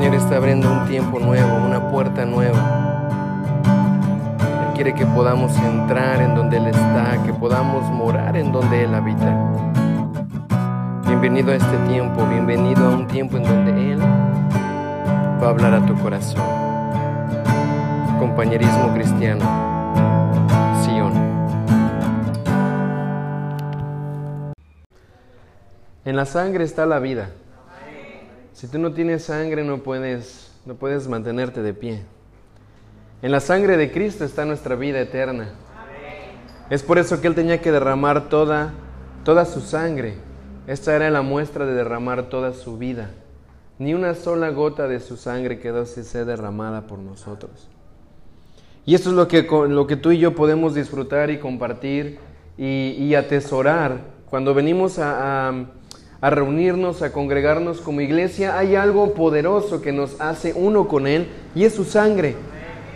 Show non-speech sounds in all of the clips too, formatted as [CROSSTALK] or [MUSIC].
Señor está abriendo un tiempo nuevo, una puerta nueva. Él quiere que podamos entrar en donde Él está, que podamos morar en donde Él habita. Bienvenido a este tiempo, bienvenido a un tiempo en donde Él va a hablar a tu corazón. Compañerismo cristiano, Sion. En la sangre está la vida. Si tú no tienes sangre no puedes, no puedes mantenerte de pie. En la sangre de Cristo está nuestra vida eterna. Es por eso que Él tenía que derramar toda, toda su sangre. Esta era la muestra de derramar toda su vida. Ni una sola gota de su sangre quedó sin ser derramada por nosotros. Y esto es lo que, lo que tú y yo podemos disfrutar y compartir y, atesorar cuando venimos a reunirnos, a congregarnos como iglesia, hay algo poderoso que nos hace uno con Él y es su sangre.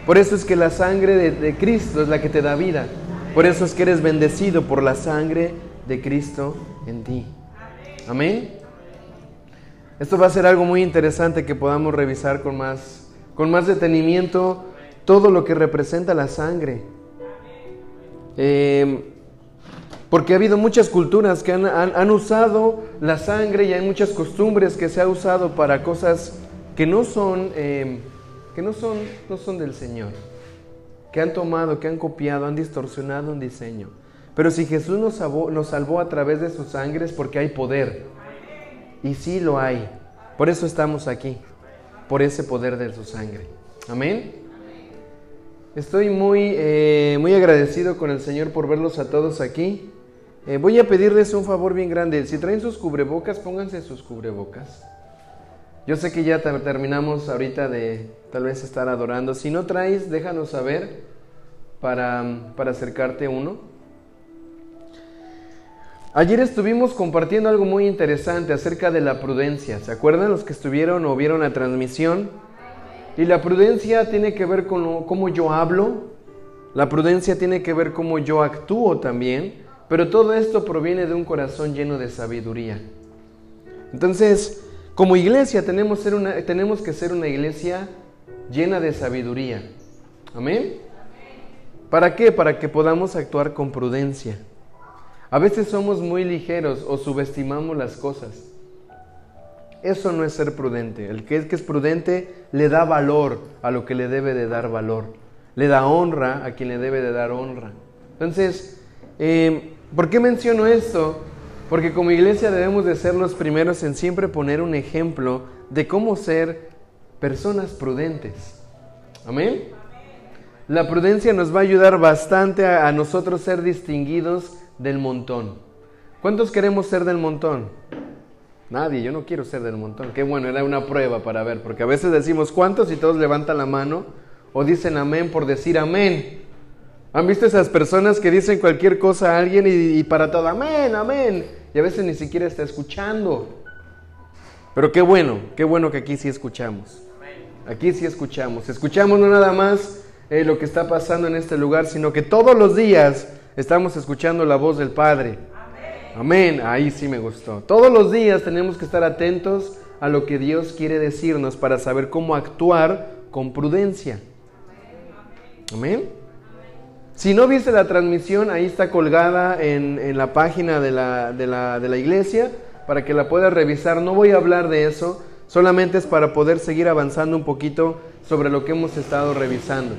Por eso es que la sangre de, Cristo es la que te da vida. Por eso es que eres bendecido por la sangre de Cristo en ti. Amén. Esto va a ser algo muy interesante que podamos revisar con más, con más detenimiento todo lo que representa la sangre. Eh, porque ha habido muchas culturas que han, usado la sangre y hay muchas costumbres que se ha usado para cosas que no son, em, que no son, no son del Señor, que han tomado, que han copiado, han distorsionado un diseño. Pero si Jesús nos salvó, nos salvó a través de su sangre es porque hay poder. Y sí lo hay. Por eso estamos aquí, por ese poder de su sangre. Amén. Estoy muy, eh, muy agradecido con el Señor por verlos a todos aquí. Eh, voy a pedirles un favor bien grande. Si traen sus cubrebocas, pónganse sus cubrebocas. Yo sé que ya terminamos ahorita de tal vez estar adorando. Si no traes, déjanos saber para, para acercarte uno. Ayer estuvimos compartiendo algo muy interesante acerca de la prudencia. ¿Se acuerdan los que estuvieron o vieron la transmisión? Y la prudencia tiene que ver con cómo yo hablo. La prudencia tiene que ver cómo yo actúo también. Pero todo esto proviene de un corazón lleno de sabiduría. Entonces, como iglesia tenemos, que ser una iglesia llena de sabiduría. Amén. ¿Para qué? Para que podamos actuar con prudencia. A veces somos muy ligeros o subestimamos las cosas. Eso no es ser prudente. El que es, que es prudente le da valor a lo que le debe de dar valor. Le da honra a quien le debe de dar honra. Entonces, eh, ¿Por qué menciono esto? Porque como iglesia debemos de ser los primeros en siempre poner un ejemplo de cómo ser personas prudentes. Amén. La prudencia nos va a ayudar bastante a, nosotros ser distinguidos del montón. ¿Cuántos queremos ser del montón? Nadie, yo no quiero ser del montón. Qué bueno, era una prueba para ver, porque a veces decimos cuántos y todos levantan la mano o dicen amén por decir amén. ¿Han visto esas personas que dicen cualquier cosa a alguien y, para todo, amén, amén? Y a veces ni siquiera está escuchando. Pero qué bueno, qué bueno que aquí sí escuchamos. Aquí sí escuchamos. Escuchamos no nada más eh, lo que está pasando en este lugar, sino que todos los días estamos escuchando la voz del Padre. Amén. Ahí sí me gustó. Todos los días tenemos que estar atentos a lo que Dios quiere decirnos para saber cómo actuar con prudencia. Amén. Si no viste la transmisión, ahí está colgada en, la página de la, de, la, de la, iglesia para que la puedas revisar. No voy a hablar de eso, solamente es para poder seguir avanzando un poquito sobre lo que hemos estado revisando.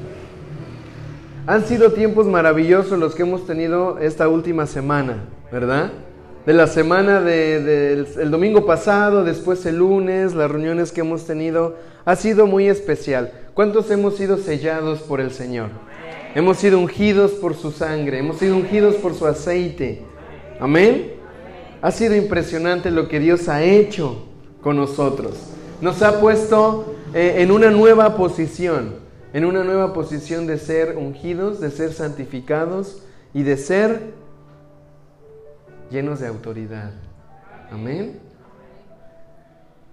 Han sido tiempos maravillosos los que hemos tenido esta última semana, ¿verdad? De la semana del de, domingo pasado, después el lunes, las reuniones que hemos tenido, ha sido muy especial. ¿Cuántos hemos sido sellados por el Señor? Hemos sido ungidos por su sangre, hemos sido ungidos por su aceite. Amén. Ha sido impresionante lo que Dios ha hecho con nosotros. Nos ha puesto eh, en una nueva posición, en una nueva posición de ser ungidos, de ser santificados y de ser llenos de autoridad. Amén.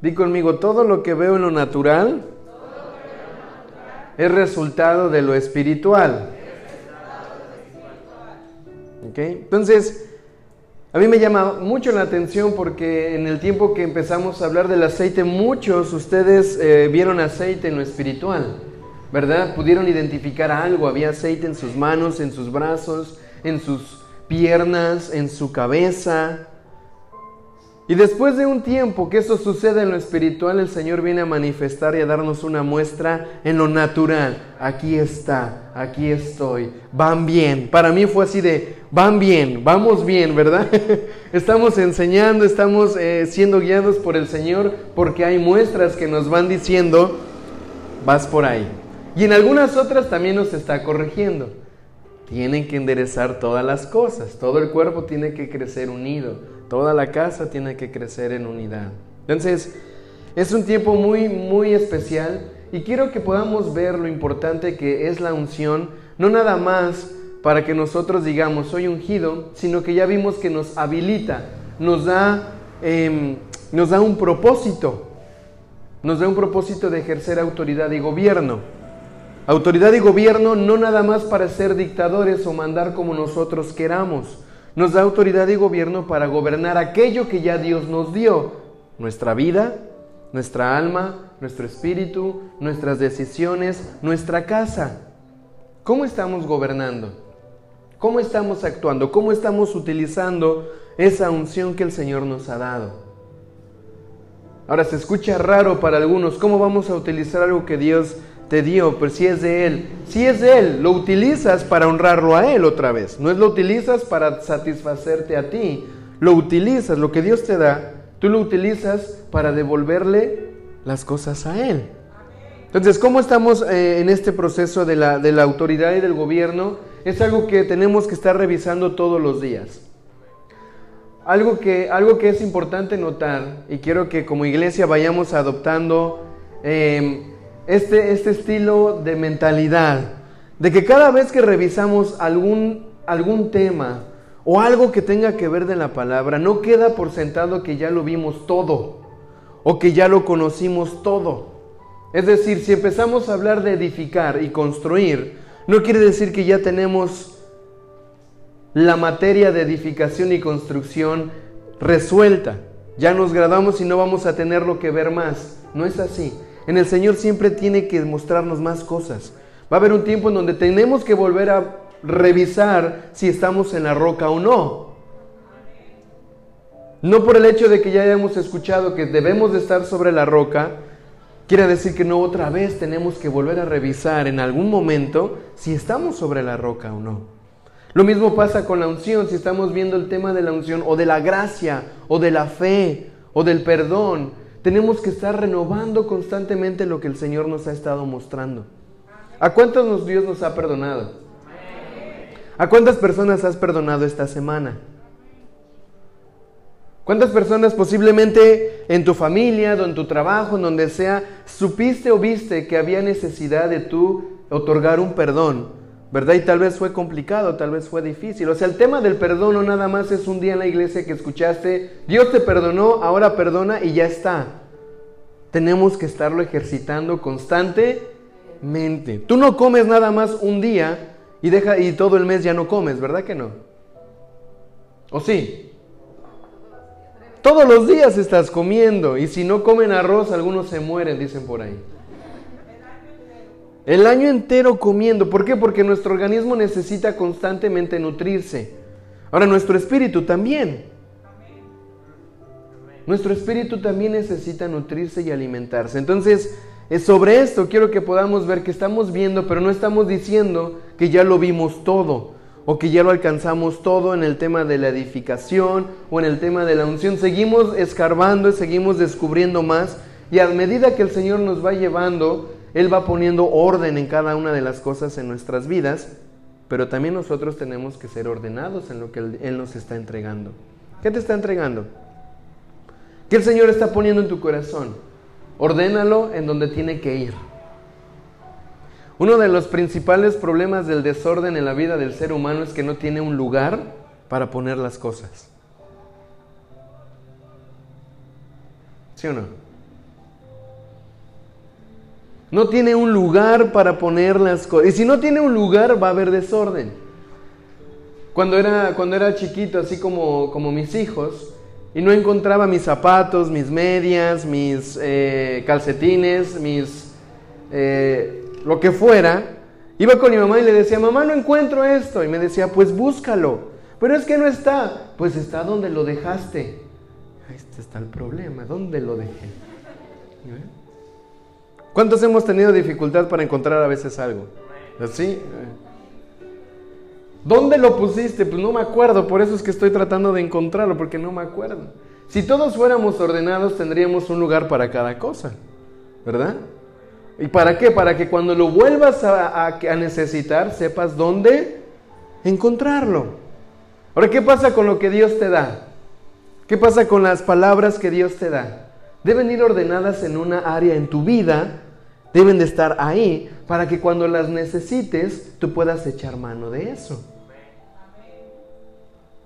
Di conmigo, todo lo que veo en lo natural es resultado de lo espiritual. Entonces, A mí me llama mucho la atención porque en el tiempo que empezamos a hablar del aceite, muchos ustedes eh, vieron aceite en lo espiritual, ¿verdad? Pudieron identificar algo, había aceite en sus manos, en sus brazos, en sus piernas, en su cabeza. Y después de un tiempo que eso sucede en lo espiritual, el Señor viene a manifestar y a darnos una muestra en lo natural. Aquí está, aquí estoy, van bien. Para mí fue así de, van bien, vamos bien, ¿verdad? [LAUGHS] estamos enseñando, estamos eh, siendo guiados por el Señor porque hay muestras que nos van diciendo, vas por ahí. Y en algunas otras también nos está corrigiendo. Tienen que enderezar todas las cosas, todo el cuerpo tiene que crecer unido Toda la casa tiene que crecer en unidad. Entonces, es un tiempo muy, muy especial y quiero que podamos ver lo importante que es la unción, no nada más para que nosotros digamos soy ungido, sino que ya vimos que nos habilita, nos da, em, nos da un propósito, nos da un propósito de ejercer autoridad y gobierno. Autoridad y gobierno no nada más para ser dictadores o mandar como nosotros queramos, nos da autoridad y gobierno para gobernar aquello que ya Dios nos dio, nuestra vida, nuestra alma, nuestro espíritu, nuestras decisiones, nuestra casa. ¿Cómo estamos gobernando? ¿Cómo estamos actuando? ¿Cómo estamos utilizando esa unción que el Señor nos ha dado? Ahora se escucha raro para algunos, ¿cómo vamos a utilizar algo que Dios te dio, pero si es de Él, si es de Él, lo utilizas para honrarlo a Él otra vez. No es lo utilizas para satisfacerte a ti, lo utilizas, lo que Dios te da, tú lo utilizas para devolverle las cosas a Él. Entonces, ¿cómo estamos eh, en este proceso de la, de la autoridad y del gobierno? Es algo que tenemos que estar revisando todos los días. Algo que, algo que es importante notar, y quiero que como iglesia vayamos adoptando eh, este, este estilo de mentalidad, de que cada vez que revisamos algún, algún tema o algo que tenga que ver de la palabra, no queda por sentado que ya lo vimos todo o que ya lo conocimos todo. Es decir, si empezamos a hablar de edificar y construir, no quiere decir que ya tenemos la materia de edificación y construcción resuelta. Ya nos graduamos y no vamos a tener lo que ver más. No es así. En el Señor siempre tiene que mostrarnos más cosas. Va a haber un tiempo en donde tenemos que volver a revisar si estamos en la roca o no. No por el hecho de que ya hayamos escuchado que debemos de estar sobre la roca, quiere decir que no otra vez tenemos que volver a revisar en algún momento si estamos sobre la roca o no. Lo mismo pasa con la unción, si estamos viendo el tema de la unción o de la gracia o de la fe o del perdón. Tenemos que estar renovando constantemente lo que el Señor nos ha estado mostrando. ¿A cuántos Dios nos ha perdonado? ¿A cuántas personas has perdonado esta semana? ¿Cuántas personas posiblemente en tu familia, en tu trabajo, en donde sea, supiste o viste que había necesidad de tú otorgar un perdón? ¿Verdad? Y tal vez fue complicado, tal vez fue difícil. O sea, el tema del perdón no nada más es un día en la iglesia que escuchaste, Dios te perdonó, ahora perdona y ya está. Tenemos que estarlo ejercitando constantemente. Tú no comes nada más un día y deja y todo el mes ya no comes, ¿verdad que no? ¿O sí? Todos los días estás comiendo y si no comen arroz algunos se mueren, dicen por ahí. El año entero comiendo. ¿Por qué? Porque nuestro organismo necesita constantemente nutrirse. Ahora, nuestro espíritu también. Nuestro espíritu también necesita nutrirse y alimentarse. Entonces, sobre esto quiero que podamos ver que estamos viendo, pero no estamos diciendo que ya lo vimos todo o que ya lo alcanzamos todo en el tema de la edificación o en el tema de la unción. Seguimos escarbando y seguimos descubriendo más y a medida que el Señor nos va llevando él va poniendo orden en cada una de las cosas en nuestras vidas, pero también nosotros tenemos que ser ordenados en lo que Él nos está entregando. ¿Qué te está entregando? ¿Qué el Señor está poniendo en tu corazón? Ordénalo en donde tiene que ir. Uno de los principales problemas del desorden en la vida del ser humano es que no tiene un lugar para poner las cosas. ¿Sí o no? No tiene un lugar para poner las cosas. Y si no tiene un lugar, va a haber desorden. cuando era, cuando era chiquito, así como, como mis hijos, y no encontraba mis zapatos, mis medias, mis eh, calcetines, mis... Eh, lo que fuera, iba con mi mamá y le decía, mamá, no encuentro esto. Y me decía, pues búscalo. Pero es que no está. Pues está donde lo dejaste. Este está el problema, ¿dónde lo dejé? ¿Eh? ¿Cuántos hemos tenido dificultad para encontrar a veces algo? ¿Así? ¿Dónde lo pusiste? Pues no me acuerdo, por eso es que estoy tratando de encontrarlo, porque no me acuerdo. Si todos fuéramos ordenados, tendríamos un lugar para cada cosa, ¿verdad? ¿Y para qué? Para que cuando lo vuelvas a, a necesitar, sepas dónde encontrarlo. Ahora, ¿qué pasa con lo que Dios te da? ¿Qué pasa con las palabras que Dios te da? Deben ir ordenadas en una área en tu vida, deben de estar ahí para que cuando las necesites tú puedas echar mano de eso.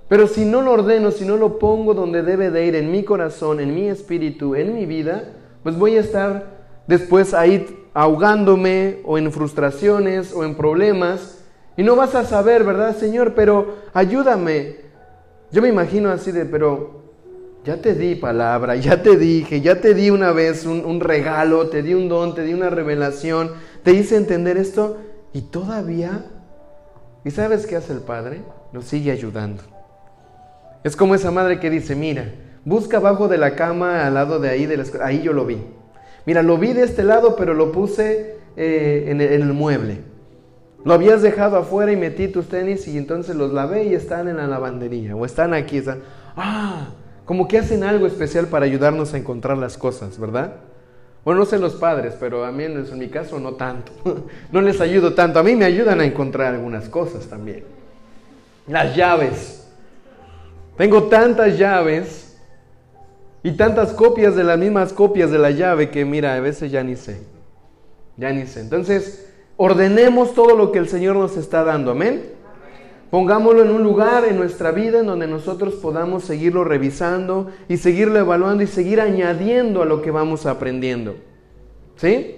Pero si no lo ordeno, si no lo pongo donde debe de ir, en mi corazón, en mi espíritu, en mi vida, pues voy a estar después ahí ahogándome o en frustraciones o en problemas y no vas a saber, ¿verdad, Señor? Pero ayúdame. Yo me imagino así de, pero ya te di palabra, [LAUGHS] ya te dije, ya te di una vez un, regalo, te di un don, te di una revelación, te hice entender esto y todavía, ¿y sabes qué hace el Padre? Lo sigue ayudando. Es como esa madre que dice, mira, busca abajo de la cama al lado de ahí, de la ahí yo lo vi. Mira, lo vi de este lado, pero lo puse eh, en, el, en el mueble. Lo habías dejado afuera y metí tus tenis y entonces los lavé y están en la lavandería o están aquí. Están, ah, como que hacen algo especial para ayudarnos a encontrar las cosas, ¿verdad? Bueno, no sé los padres, pero a mí en mi caso no tanto. [LAUGHS] No les ayudo tanto. A mí me ayudan a encontrar algunas cosas también. Las llaves. Tengo tantas llaves y tantas copias de las mismas copias de la llave que mira, a veces ya ni sé. Ya ni sé. Entonces, Ordenemos todo lo que el Señor nos está dando, amén. Pongámoslo en un lugar en nuestra vida en donde nosotros podamos seguirlo revisando y seguirlo evaluando y seguir añadiendo a lo que vamos aprendiendo. ¿Sí?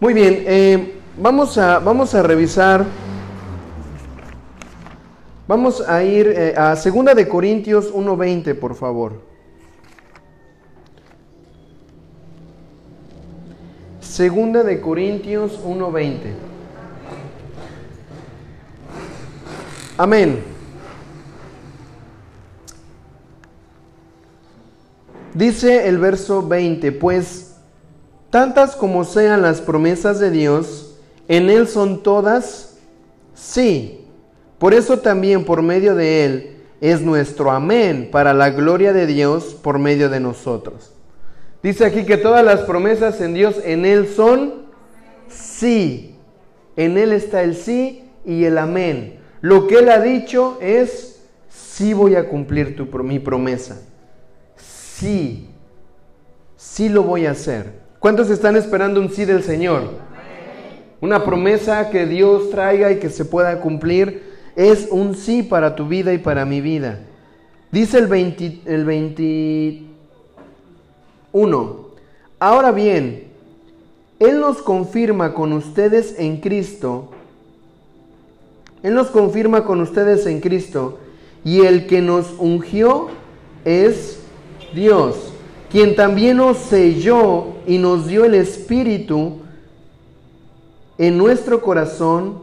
Muy bien, eh, vamos, a, vamos a revisar, vamos a ir eh, a 2 de Corintios 1.20, por favor. Segunda de Corintios 1:20. Amén. Dice el verso 20, pues tantas como sean las promesas de Dios, en Él son todas sí. Por eso también por medio de Él es nuestro amén para la gloria de Dios por medio de nosotros. Dice aquí que todas las promesas en Dios, en Él son sí. En Él está el sí y el amén. Lo que Él ha dicho es, sí voy a cumplir tu, mi promesa. Sí, sí lo voy a hacer. ¿Cuántos están esperando un sí del Señor? Una promesa que Dios traiga y que se pueda cumplir es un sí para tu vida y para mi vida. Dice el, 20, el 20 1. Ahora bien, Él nos confirma con ustedes en Cristo. Él nos confirma con ustedes en Cristo. Y el que nos ungió es Dios, quien también nos selló y nos dio el Espíritu en nuestro corazón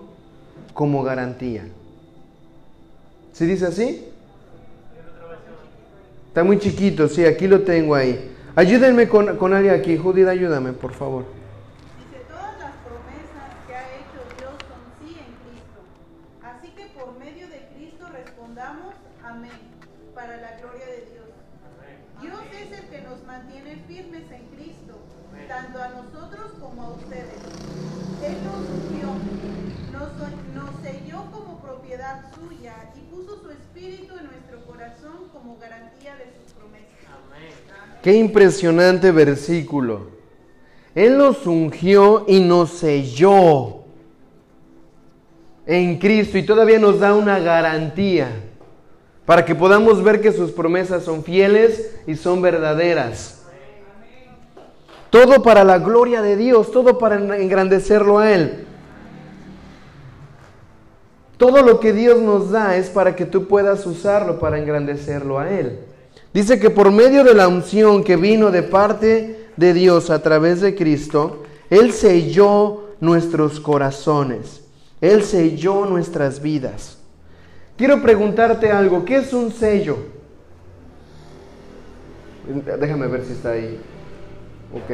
como garantía. ¿Sí dice así? Está muy chiquito, sí, aquí lo tengo ahí. Ayúdenme con, con alguien aquí. Judith, ayúdame, por favor. Dice, todas las promesas que ha hecho Dios son sí en Cristo. Así que por medio de Cristo respondamos amén, para la gloria de Dios. Dios es el que nos mantiene firmes en Cristo, tanto a nosotros como a ustedes. Él nos unió, nos, nos selló como propiedad suya y puso su espíritu en nuestro corazón como garantía de sus promesas. Qué impresionante versículo. Él nos ungió y nos selló en Cristo y todavía nos da una garantía para que podamos ver que sus promesas son fieles y son verdaderas. Todo para la gloria de Dios, todo para engrandecerlo a Él. Todo lo que Dios nos da es para que tú puedas usarlo para engrandecerlo a Él. Dice que por medio de la unción que vino de parte de Dios a través de Cristo, Él selló nuestros corazones, Él selló nuestras vidas. Quiero preguntarte algo, ¿qué es un sello? Déjame ver si está ahí. Ok.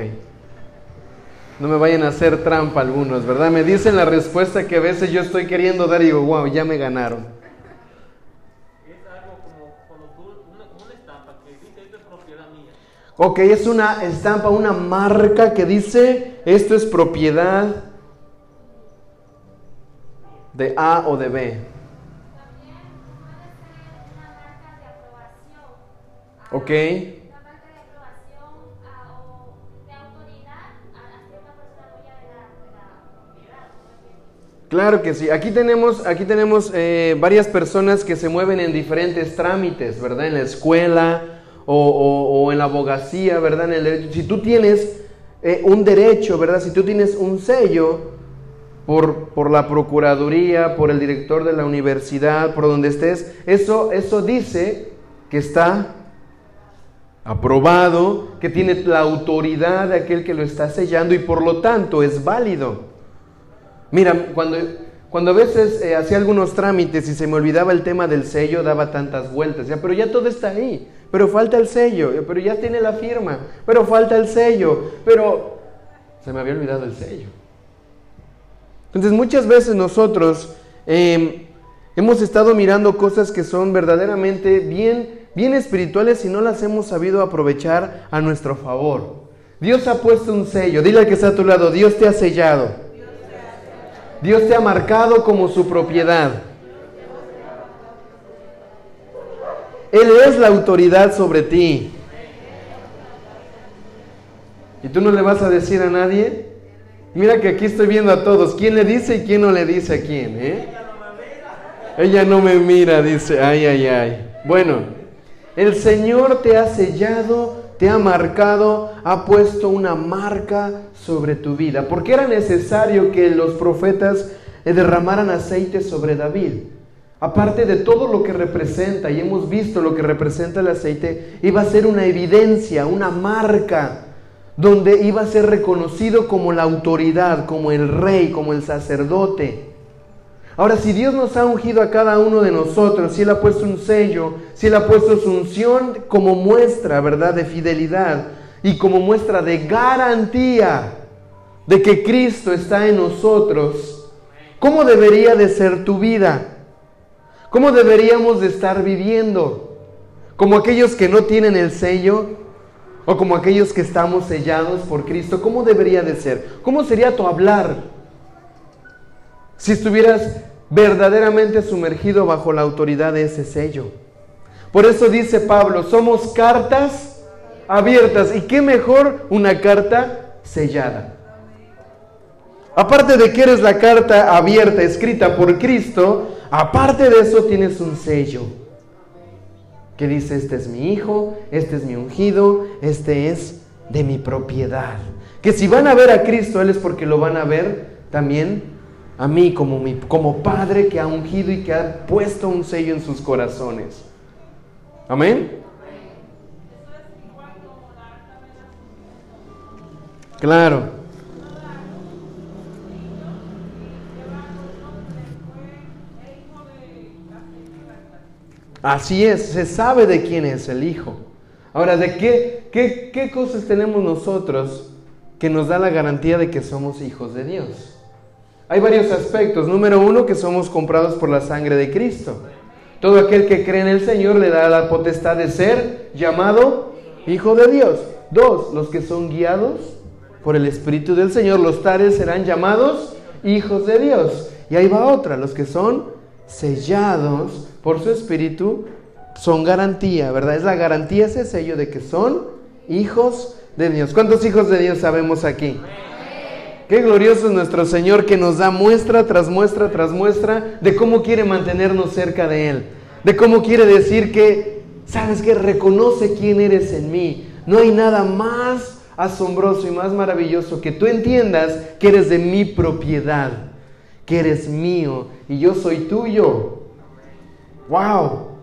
No me vayan a hacer trampa algunos, ¿verdad? Me dicen la respuesta que a veces yo estoy queriendo dar y digo, wow, ya me ganaron. Es algo como cuando tú, una, como una estampa que dice esto es propiedad mía. Ok, es una estampa, una marca que dice esto es propiedad de A o de B. Ok. Claro que sí. Aquí tenemos, aquí tenemos eh, varias personas que se mueven en diferentes trámites, ¿verdad? En la escuela o, o- en la abogacía, ¿verdad? En el derecho. Si tú tienes eh, un derecho, ¿verdad? Si tú tienes un sello por, por la procuraduría, por el director de la universidad, por donde estés, eso, eso dice que está aprobado, que tiene la autoridad de aquel que lo está sellando y por lo tanto es válido. Mira, cuando, cuando a veces eh, hacía algunos trámites y se me olvidaba el tema del sello, daba tantas vueltas, ya, pero ya todo está ahí, pero falta el sello, pero ya tiene la firma, pero falta el sello, pero se me había olvidado el sello. Entonces muchas veces nosotros eh, hemos estado mirando cosas que son verdaderamente bien, bien espirituales y no las hemos sabido aprovechar a nuestro favor. Dios ha puesto un sello, dile al que está a tu lado, Dios te ha sellado. Dios te ha marcado como su propiedad. Él es la autoridad sobre ti. ¿Y tú no le vas a decir a nadie? Mira que aquí estoy viendo a todos. ¿Quién le dice y quién no le dice a quién? ¿eh? Ella no me mira, dice. Ay, ay, ay. Bueno, el Señor te ha sellado, te ha marcado, ha puesto una marca sobre tu vida. Porque era necesario que los profetas eh, derramaran aceite sobre David. Aparte de todo lo que representa, y hemos visto lo que representa el aceite, iba a ser una evidencia, una marca, donde iba a ser reconocido como la autoridad, como el rey, como el sacerdote. Ahora, si Dios nos ha ungido a cada uno de nosotros, si Él ha puesto un sello, si Él ha puesto su unción como muestra, ¿verdad?, de fidelidad y como muestra de garantía de que Cristo está en nosotros, ¿cómo debería de ser tu vida? ¿Cómo deberíamos de estar viviendo? ¿Como aquellos que no tienen el sello? ¿O como aquellos que estamos sellados por Cristo? ¿Cómo debería de ser? ¿Cómo sería tu hablar? Si estuvieras verdaderamente sumergido bajo la autoridad de ese sello. Por eso dice Pablo, somos cartas abiertas. ¿Y qué mejor una carta sellada? Aparte de que eres la carta abierta, escrita por Cristo, aparte de eso tienes un sello que dice, este es mi hijo, este es mi ungido, este es de mi propiedad. Que si van a ver a Cristo, Él es porque lo van a ver también a mí como, mi, como Padre que ha ungido y que ha puesto un sello en sus corazones. Amén. Claro. Así es, se sabe de quién es el Hijo. Ahora, ¿de qué, qué, qué cosas tenemos nosotros que nos da la garantía de que somos hijos de Dios? Hay varios aspectos. Número uno, que somos comprados por la sangre de Cristo. Todo aquel que cree en el Señor le da la potestad de ser llamado hijo de Dios. Dos, los que son guiados por el Espíritu del Señor, los tales serán llamados hijos de Dios. Y ahí va otra, los que son sellados por su Espíritu son garantía, ¿verdad? Es la garantía ese sello de que son hijos de Dios. ¿Cuántos hijos de Dios sabemos aquí? Qué glorioso es nuestro Señor que nos da muestra tras muestra tras muestra de cómo quiere mantenernos cerca de Él. De cómo quiere decir que, ¿sabes que Reconoce quién eres en mí. No hay nada más asombroso y más maravilloso que tú entiendas que eres de mi propiedad. Que eres mío y yo soy tuyo. ¡Wow!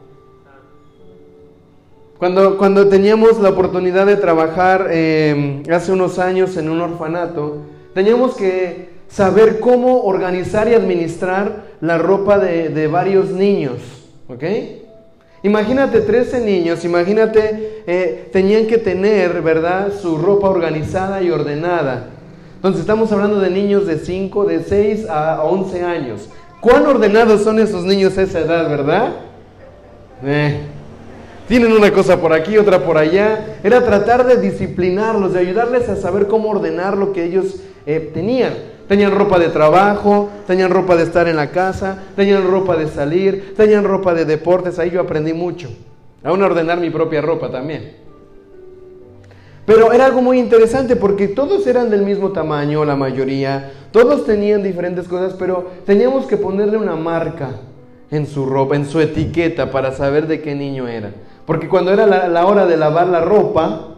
Cuando, cuando teníamos la oportunidad de trabajar eh, hace unos años en un orfanato, teníamos que saber cómo organizar y administrar la ropa de, de varios niños. ¿Ok? Imagínate 13 niños, imagínate, eh, tenían que tener, ¿verdad?, su ropa organizada y ordenada. Entonces estamos hablando de niños de 5, de 6 a 11 años. ¿Cuán ordenados son esos niños a esa edad, verdad? Eh, tienen una cosa por aquí, otra por allá. Era tratar de disciplinarlos, de ayudarles a saber cómo ordenar lo que ellos eh, tenían. Tenían ropa de trabajo, tenían ropa de estar en la casa, tenían ropa de salir, tenían ropa de deportes. Ahí yo aprendí mucho. Aún a ordenar mi propia ropa también. Pero era algo muy interesante porque todos eran del mismo tamaño, la mayoría, todos tenían diferentes cosas, pero teníamos que ponerle una marca en su ropa, en su etiqueta, para saber de qué niño era. Porque cuando era la, hora de lavar la ropa,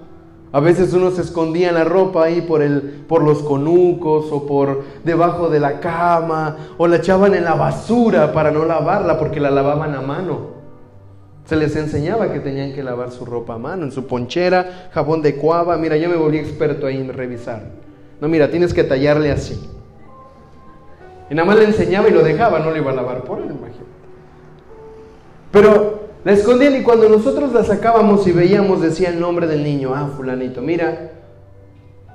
a veces uno se escondía la ropa ahí por, el, por los conucos o por debajo de la cama o la echaban en la basura para no lavarla porque la lavaban a mano. Se les enseñaba que tenían que lavar su ropa a mano, en su ponchera, jabón de cuava. Mira, yo me volví experto ahí en revisar. No, mira, tienes que tallarle así. Y nada más le enseñaba y lo dejaba, no lo iba a lavar por él, imagínate. Pero la escondían y cuando nosotros la sacábamos y veíamos, decía el nombre del niño, ah, fulanito, mira,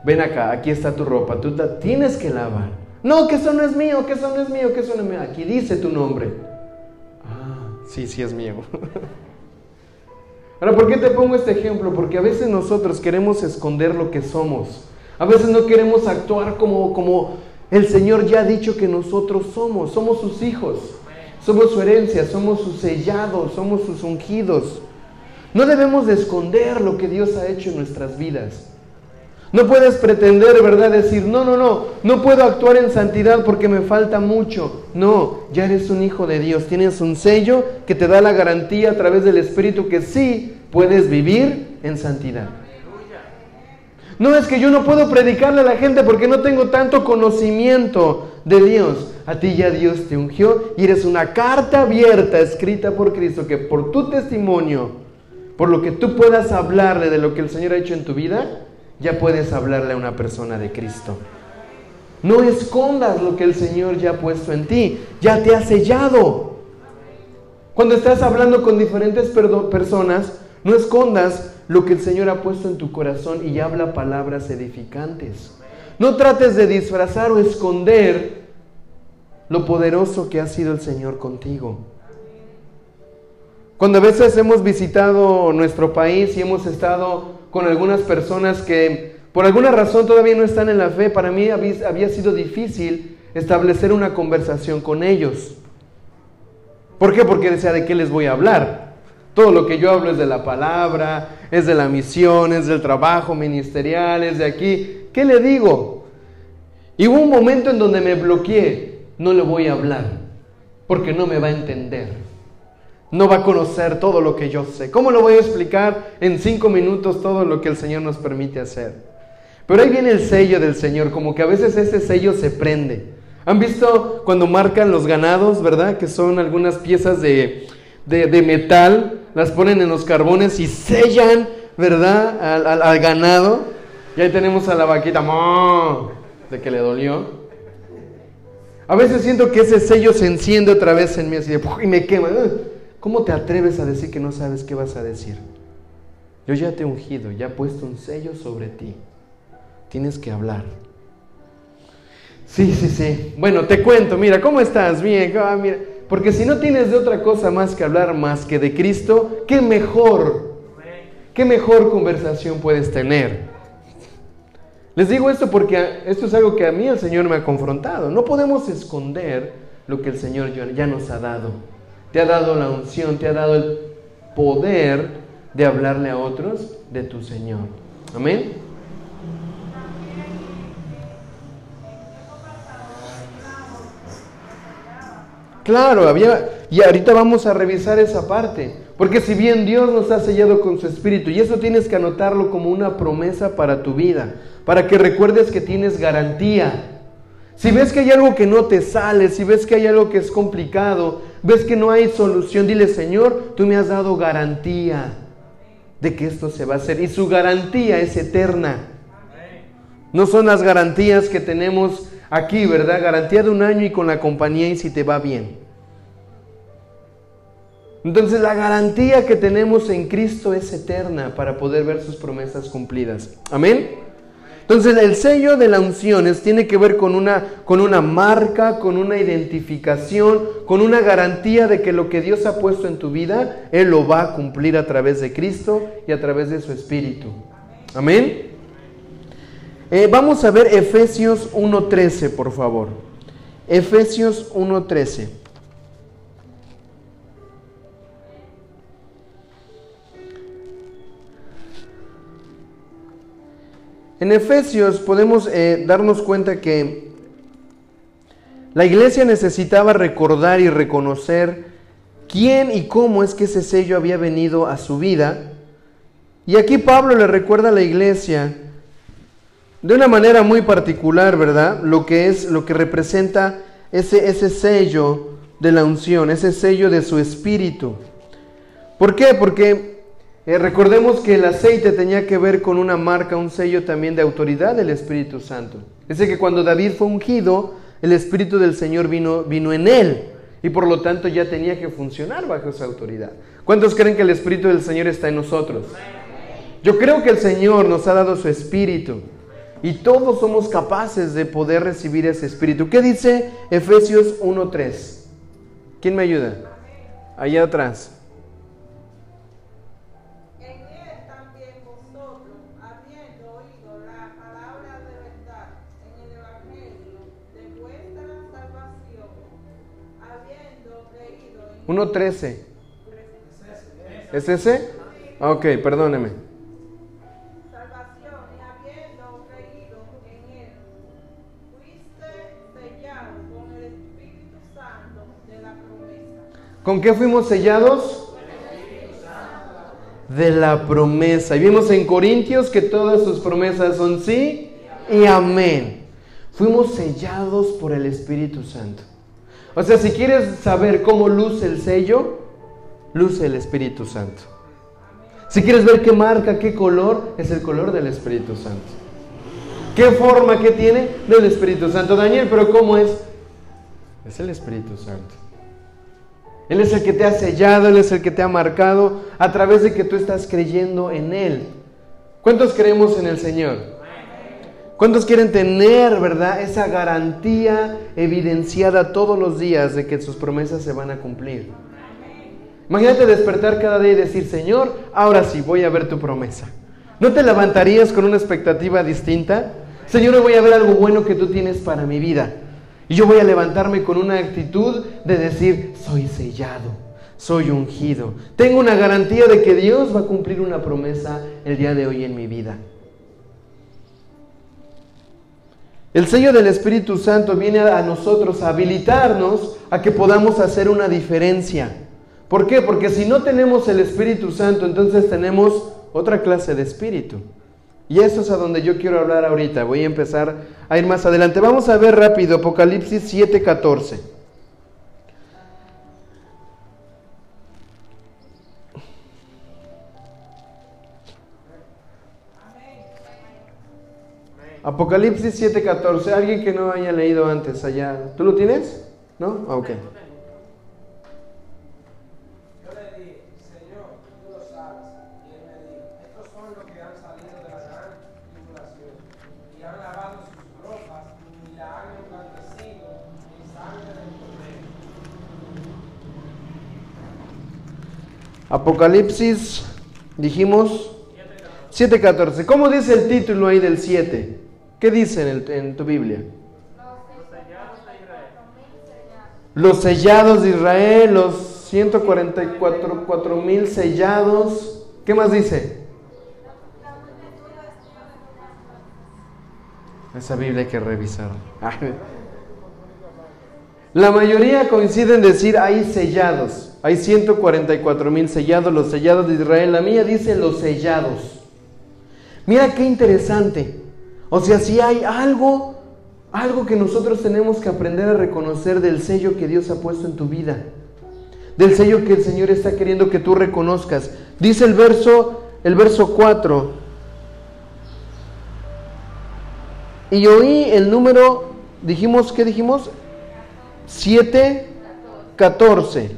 ven acá, aquí está tu ropa, tú la tienes que lavar. No, que eso no es mío, que eso no es mío, que eso no es mío. Aquí dice tu nombre. Sí, sí es mío. [LAUGHS] Ahora, ¿por qué te pongo este ejemplo? Porque a veces nosotros queremos esconder lo que somos. A veces no queremos actuar como, como el Señor ya ha dicho que nosotros somos. Somos sus hijos. Somos su herencia, somos sus sellados, somos sus ungidos. No debemos de esconder lo que Dios ha hecho en nuestras vidas. No puedes pretender, ¿verdad? Decir, no, no, no, no puedo actuar en santidad porque me falta mucho. No, ya eres un hijo de Dios. Tienes un sello que te da la garantía a través del Espíritu que sí puedes vivir en santidad. No es que yo no puedo predicarle a la gente porque no tengo tanto conocimiento de Dios. A ti ya Dios te ungió y eres una carta abierta escrita por Cristo que por tu testimonio, por lo que tú puedas hablarle de lo que el Señor ha hecho en tu vida, ya puedes hablarle a una persona de Cristo. No escondas lo que el Señor ya ha puesto en ti, ya te ha sellado. Cuando estás hablando con diferentes personas, no escondas lo que el Señor ha puesto en tu corazón y habla palabras edificantes. No trates de disfrazar o esconder lo poderoso que ha sido el Señor contigo. Cuando a veces hemos visitado nuestro país y hemos estado con algunas personas que por alguna razón todavía no están en la fe, para mí había sido difícil establecer una conversación con ellos. ¿Por qué? Porque decía, ¿de qué les voy a hablar? Todo lo que yo hablo es de la palabra, es de la misión, es del trabajo ministerial, es de aquí. ¿Qué le digo? Y hubo un momento en donde me bloqueé, no le voy a hablar, porque no me va a entender no va a conocer todo lo que yo sé. ¿Cómo lo voy a explicar en cinco minutos todo lo que el Señor nos permite hacer? Pero ahí viene el sello del Señor, como que a veces ese sello se prende. ¿Han visto cuando marcan los ganados, verdad? Que son algunas piezas de, de, metal, las ponen en los carbones y sellan, ¿verdad? Al, ganado. Y ahí tenemos a la vaquita, de que le dolió. A veces siento que ese sello se enciende otra vez en mí así de, y me quema. ¿Cómo te atreves a decir que no sabes qué vas a decir? Yo ya te he ungido, ya he puesto un sello sobre ti. Tienes que hablar. Sí, sí, sí. Bueno, te cuento, mira, ¿cómo estás? Bien, ah, mira. Porque si no tienes de otra cosa más que hablar más que de Cristo, ¿qué mejor? ¿Qué mejor conversación puedes tener? Les digo esto porque esto es algo que a mí el Señor me ha confrontado. No podemos esconder lo que el Señor ya nos ha dado te ha dado la unción, te ha dado el poder de hablarle a otros de tu Señor. Amén. Claro, había, y ahorita vamos a revisar esa parte, porque si bien Dios nos ha sellado con su espíritu, y eso tienes que anotarlo como una promesa para tu vida, para que recuerdes que tienes garantía, Si ves que hay algo que no te sale, si ves que hay algo que es complicado, ves que no hay solución, dile, Señor, tú me has dado garantía de que esto se va a hacer. Y su garantía es eterna. No son las garantías que tenemos aquí, ¿verdad? Garantía de un año y con la compañía y si te va bien. Entonces la garantía que tenemos en Cristo es eterna para poder ver sus promesas cumplidas. Amén. Entonces el sello de la unción tiene que ver con una, con una marca, con una identificación, con una garantía de que lo que Dios ha puesto en tu vida, Él lo va a cumplir a través de Cristo y a través de su Espíritu. Amén. Eh, vamos a ver Efesios 1.13, por favor. Efesios 1.13. En Efesios podemos eh, darnos cuenta que la iglesia necesitaba recordar y reconocer quién y cómo es que ese sello había venido a su vida. Y aquí Pablo le recuerda a la iglesia de una manera muy particular, ¿verdad? Lo que es, lo que representa ese, ese sello de la unción, ese sello de su espíritu. ¿Por qué? Porque eh, recordemos que el aceite tenía que ver con una marca, un sello también de autoridad del Espíritu Santo. Es que cuando David fue ungido, el Espíritu del Señor vino, vino en él y por lo tanto ya tenía que funcionar bajo esa autoridad. ¿Cuántos creen que el Espíritu del Señor está en nosotros? Yo creo que el Señor nos ha dado su Espíritu y todos somos capaces de poder recibir ese Espíritu. ¿Qué dice Efesios 1.3? ¿Quién me ayuda? Allá atrás. Trece ¿Es ese? Ok, perdóneme. Salvación, habiendo creído en él, fuiste sellado con el Espíritu Santo de la promesa. ¿Con qué fuimos sellados? De la promesa. Y vimos en Corintios que todas sus promesas son sí y amén. Fuimos sellados por el Espíritu Santo. O sea, si quieres saber cómo luce el sello, luce el Espíritu Santo. Si quieres ver qué marca, qué color, es el color del Espíritu Santo. ¿Qué forma que tiene? Del Espíritu Santo. Daniel, pero ¿cómo es? Es el Espíritu Santo. Él es el que te ha sellado, Él es el que te ha marcado a través de que tú estás creyendo en Él. ¿Cuántos creemos en el Señor? ¿Cuántos quieren tener, verdad, esa garantía evidenciada todos los días de que sus promesas se van a cumplir? Imagínate despertar cada día y decir, Señor, ahora sí voy a ver tu promesa. ¿No te levantarías con una expectativa distinta? Señor, voy a ver algo bueno que tú tienes para mi vida. Y yo voy a levantarme con una actitud de decir, soy sellado, soy ungido. Tengo una garantía de que Dios va a cumplir una promesa el día de hoy en mi vida. El sello del Espíritu Santo viene a nosotros a habilitarnos a que podamos hacer una diferencia. ¿Por qué? Porque si no tenemos el Espíritu Santo, entonces tenemos otra clase de espíritu. Y eso es a donde yo quiero hablar ahorita. Voy a empezar a ir más adelante. Vamos a ver rápido Apocalipsis 7:14. Apocalipsis 7:14. Alguien que no haya leído antes allá. ¿Tú lo tienes? ¿No? Ah, ok. Apocalipsis, dijimos 7:14. ¿Cómo dice el título ahí del 7? ¿Qué dice en, el- en tu Biblia? Los sellados de Israel, los 144 mil sellados. ¿Qué más dice? Esa Biblia hay que revisar. [LAUGHS] La mayoría coinciden en decir hay sellados. Hay 144 mil sellados, los sellados de Israel. La mía dice los sellados. Mira qué interesante. O sea, si hay algo algo que nosotros tenemos que aprender a reconocer del sello que Dios ha puesto en tu vida, del sello que el Señor está queriendo que tú reconozcas. Dice el verso, el verso 4. Y oí el número, dijimos, ¿qué dijimos? 7, 14.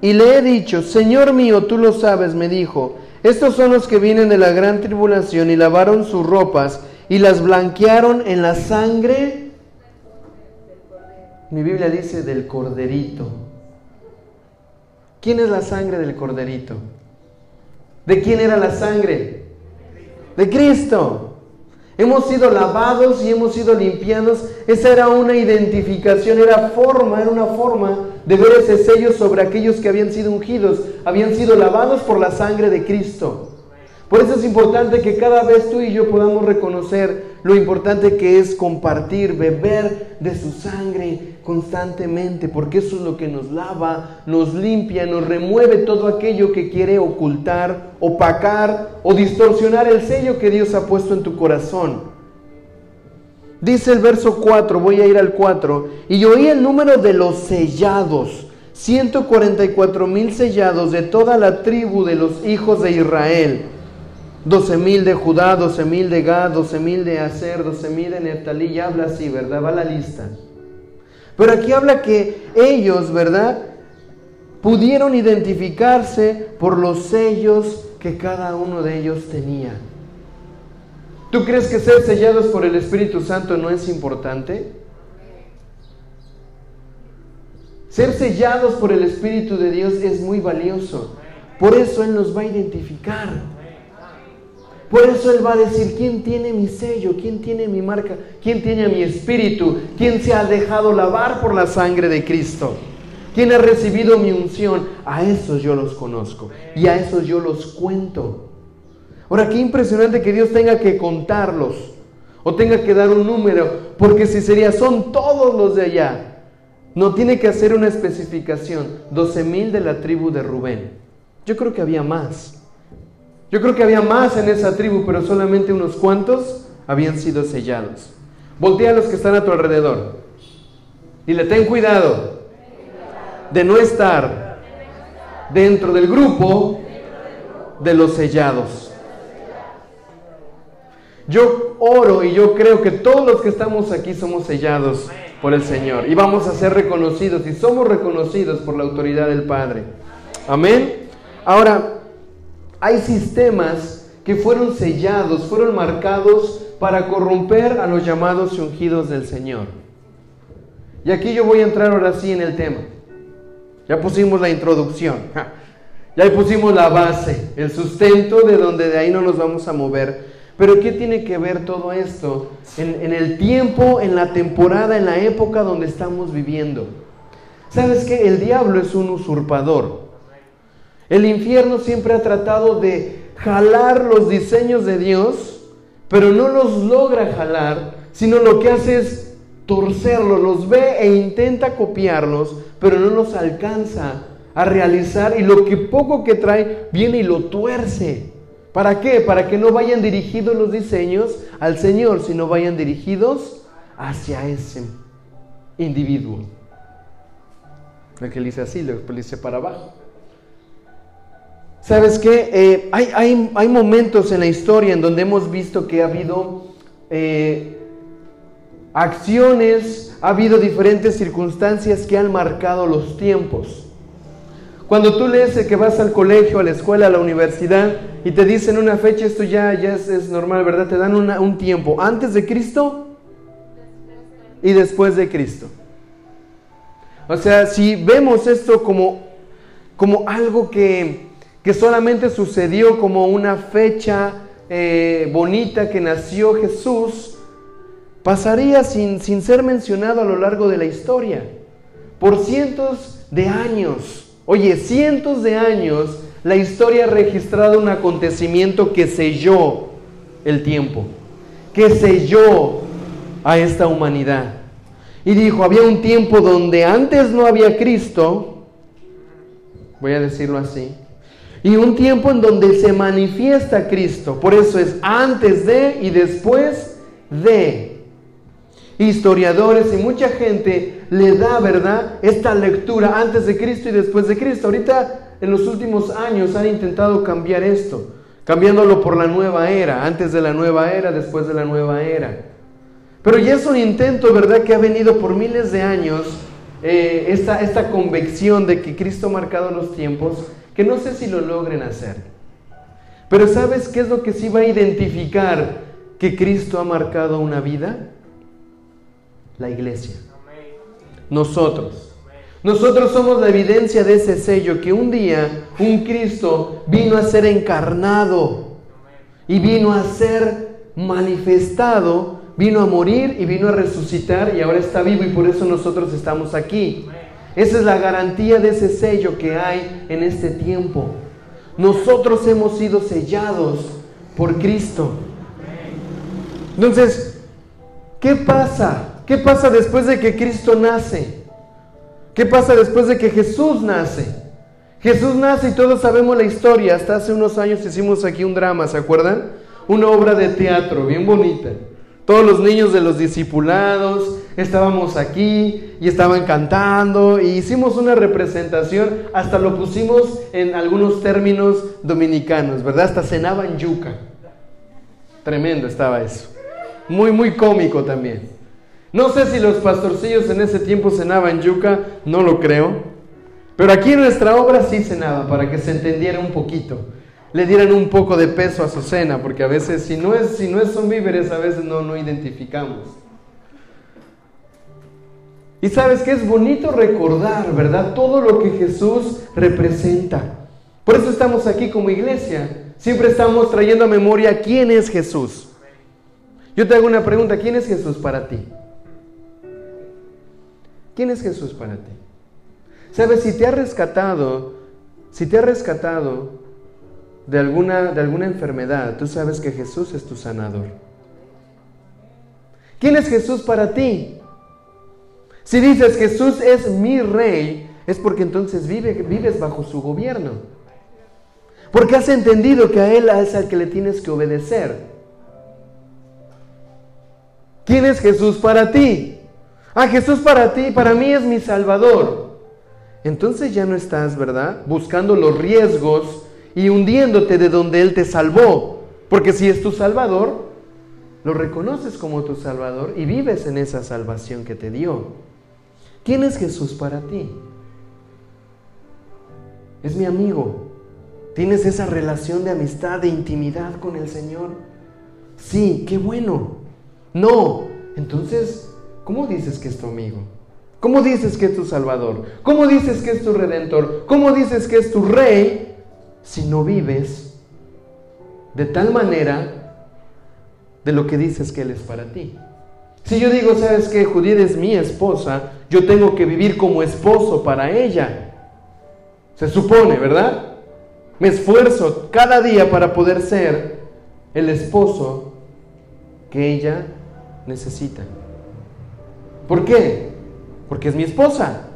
Y le he dicho, Señor mío, tú lo sabes, me dijo, estos son los que vienen de la gran tribulación y lavaron sus ropas y las blanquearon en la sangre. Mi Biblia dice del corderito. ¿Quién es la sangre del corderito? ¿De quién era la sangre? De Cristo. Hemos sido lavados y hemos sido limpiados. Esa era una identificación, era forma, era una forma de ver ese sello sobre aquellos que habían sido ungidos, habían sido lavados por la sangre de Cristo. Por eso es importante que cada vez tú y yo podamos reconocer lo importante que es compartir, beber de su sangre constantemente, porque eso es lo que nos lava, nos limpia, nos remueve todo aquello que quiere ocultar, opacar o distorsionar el sello que Dios ha puesto en tu corazón. Dice el verso 4, voy a ir al 4, y oí el número de los sellados, 144 mil sellados de toda la tribu de los hijos de Israel. 12 mil de Judá, 12 mil de Gad, 12 mil de Aser, 12 mil de Neftalí, y habla así, ¿verdad? Va la lista. Pero aquí habla que ellos, ¿verdad? Pudieron identificarse por los sellos que cada uno de ellos tenía. ¿Tú crees que ser sellados por el Espíritu Santo no es importante? Ser sellados por el Espíritu de Dios es muy valioso. Por eso Él nos va a identificar. Por eso Él va a decir, ¿quién tiene mi sello? ¿Quién tiene mi marca? ¿Quién tiene mi espíritu? ¿Quién se ha dejado lavar por la sangre de Cristo? ¿Quién ha recibido mi unción? A esos yo los conozco y a esos yo los cuento. Ahora, qué impresionante que Dios tenga que contarlos o tenga que dar un número, porque si sería, son todos los de allá. No tiene que hacer una especificación. 12 mil de la tribu de Rubén. Yo creo que había más. Yo creo que había más en esa tribu, pero solamente unos cuantos habían sido sellados. Voltea a los que están a tu alrededor. Y le ten cuidado de no estar dentro del grupo de los sellados. Yo oro y yo creo que todos los que estamos aquí somos sellados por el Señor y vamos a ser reconocidos y somos reconocidos por la autoridad del Padre. Amén. Ahora, hay sistemas que fueron sellados, fueron marcados para corromper a los llamados y ungidos del Señor. Y aquí yo voy a entrar ahora sí en el tema. Ya pusimos la introducción, ya pusimos la base, el sustento de donde de ahí no nos vamos a mover. Pero ¿qué tiene que ver todo esto en, el tiempo, en la temporada, en la época donde estamos viviendo? ¿Sabes que El diablo es un usurpador. El infierno siempre ha tratado de jalar los diseños de Dios, pero no los logra jalar, sino lo que hace es torcerlos, los ve e intenta copiarlos, pero no los alcanza a realizar y lo que poco que trae viene y lo tuerce. ¿Para qué? Para que no vayan dirigidos los diseños al Señor, sino vayan dirigidos hacia ese individuo. El que le dice así, le dice para abajo. ¿Sabes qué? Eh, hay, hay, hay, momentos en la historia en donde hemos visto que ha habido eh, acciones, ha habido diferentes circunstancias que han marcado los tiempos. Cuando tú lees que vas al colegio, a la escuela, a la universidad y te dicen una fecha, esto ya, ya es, normal, ¿verdad? Te dan un tiempo antes de Cristo y después de Cristo. O sea, si vemos esto como, como algo que, que solamente sucedió como una fecha eh, bonita que nació Jesús, pasaría sin, sin ser mencionado a lo largo de la historia. Por cientos de años. Oye, cientos de años la historia ha registrado un acontecimiento que selló el tiempo, que selló a esta humanidad. Y dijo, había un tiempo donde antes no había Cristo, voy a decirlo así, Y un tiempo en donde se manifiesta Cristo. Por eso es antes de y después de. Historiadores y mucha gente le da, ¿verdad?, esta lectura antes de Cristo y después de Cristo. Ahorita, en los últimos años, han intentado cambiar esto, cambiándolo por la nueva era, antes de la nueva era, después de la nueva era. Pero ya es un intento, ¿verdad?, que ha venido por miles de años eh, esta, esta convicción de que Cristo ha marcado los tiempos, que no sé si lo logren hacer. Pero ¿sabes qué es lo que sí va a identificar que Cristo ha marcado una vida? La iglesia. Nosotros. Nosotros somos la evidencia de ese sello que un día un Cristo vino a ser encarnado y vino a ser manifestado, vino a morir y vino a resucitar y ahora está vivo y por eso nosotros estamos aquí. Esa es la garantía de ese sello que hay en este tiempo. Nosotros hemos sido sellados por Cristo. Entonces, ¿qué pasa? ¿Qué pasa después de que Cristo nace? ¿Qué pasa después de que Jesús nace? Jesús nace y todos sabemos la historia. Hasta hace unos años hicimos aquí un drama, ¿se acuerdan? Una obra de teatro bien bonita. Todos los niños de los discipulados estábamos aquí y estaban cantando y hicimos una representación, hasta lo pusimos en algunos términos dominicanos, ¿verdad? Hasta cenaban yuca. Tremendo estaba eso. Muy, muy cómico también. No sé si los pastorcillos en ese tiempo cenaban yuca, no lo creo. Pero aquí en nuestra obra sí cenaba, para que se entendiera un poquito. Le dieran un poco de peso a su cena, porque a veces si no, es, si no son víveres, a veces no, no identificamos. Y sabes que es bonito recordar, ¿verdad? Todo lo que Jesús representa. Por eso estamos aquí como iglesia. Siempre estamos trayendo a memoria quién es Jesús. Yo te hago una pregunta, ¿quién es Jesús para ti? ¿Quién es Jesús para ti? Sabes, si te ha rescatado, si te ha rescatado de alguna, de alguna enfermedad, tú sabes que Jesús es tu sanador. ¿Quién es Jesús para ti? Si dices Jesús es mi rey, es porque entonces vive, vives bajo su gobierno. Porque has entendido que a Él es al que le tienes que obedecer. ¿Quién es Jesús para ti? Ah, Jesús para ti, para mí es mi Salvador. Entonces ya no estás, ¿verdad? Buscando los riesgos y hundiéndote de donde Él te salvó. Porque si es tu Salvador, lo reconoces como tu Salvador y vives en esa salvación que te dio. ¿Quién es Jesús para ti? Es mi amigo. ¿Tienes esa relación de amistad, de intimidad con el Señor? Sí, qué bueno. No. Entonces, ¿cómo dices que es tu amigo? ¿Cómo dices que es tu Salvador? ¿Cómo dices que es tu Redentor? ¿Cómo dices que es tu Rey si no vives de tal manera de lo que dices que Él es para ti? Si yo digo, ¿sabes qué? Judith es mi esposa, yo tengo que vivir como esposo para ella. Se supone, ¿verdad? Me esfuerzo cada día para poder ser el esposo que ella necesita. ¿Por qué? Porque es mi esposa.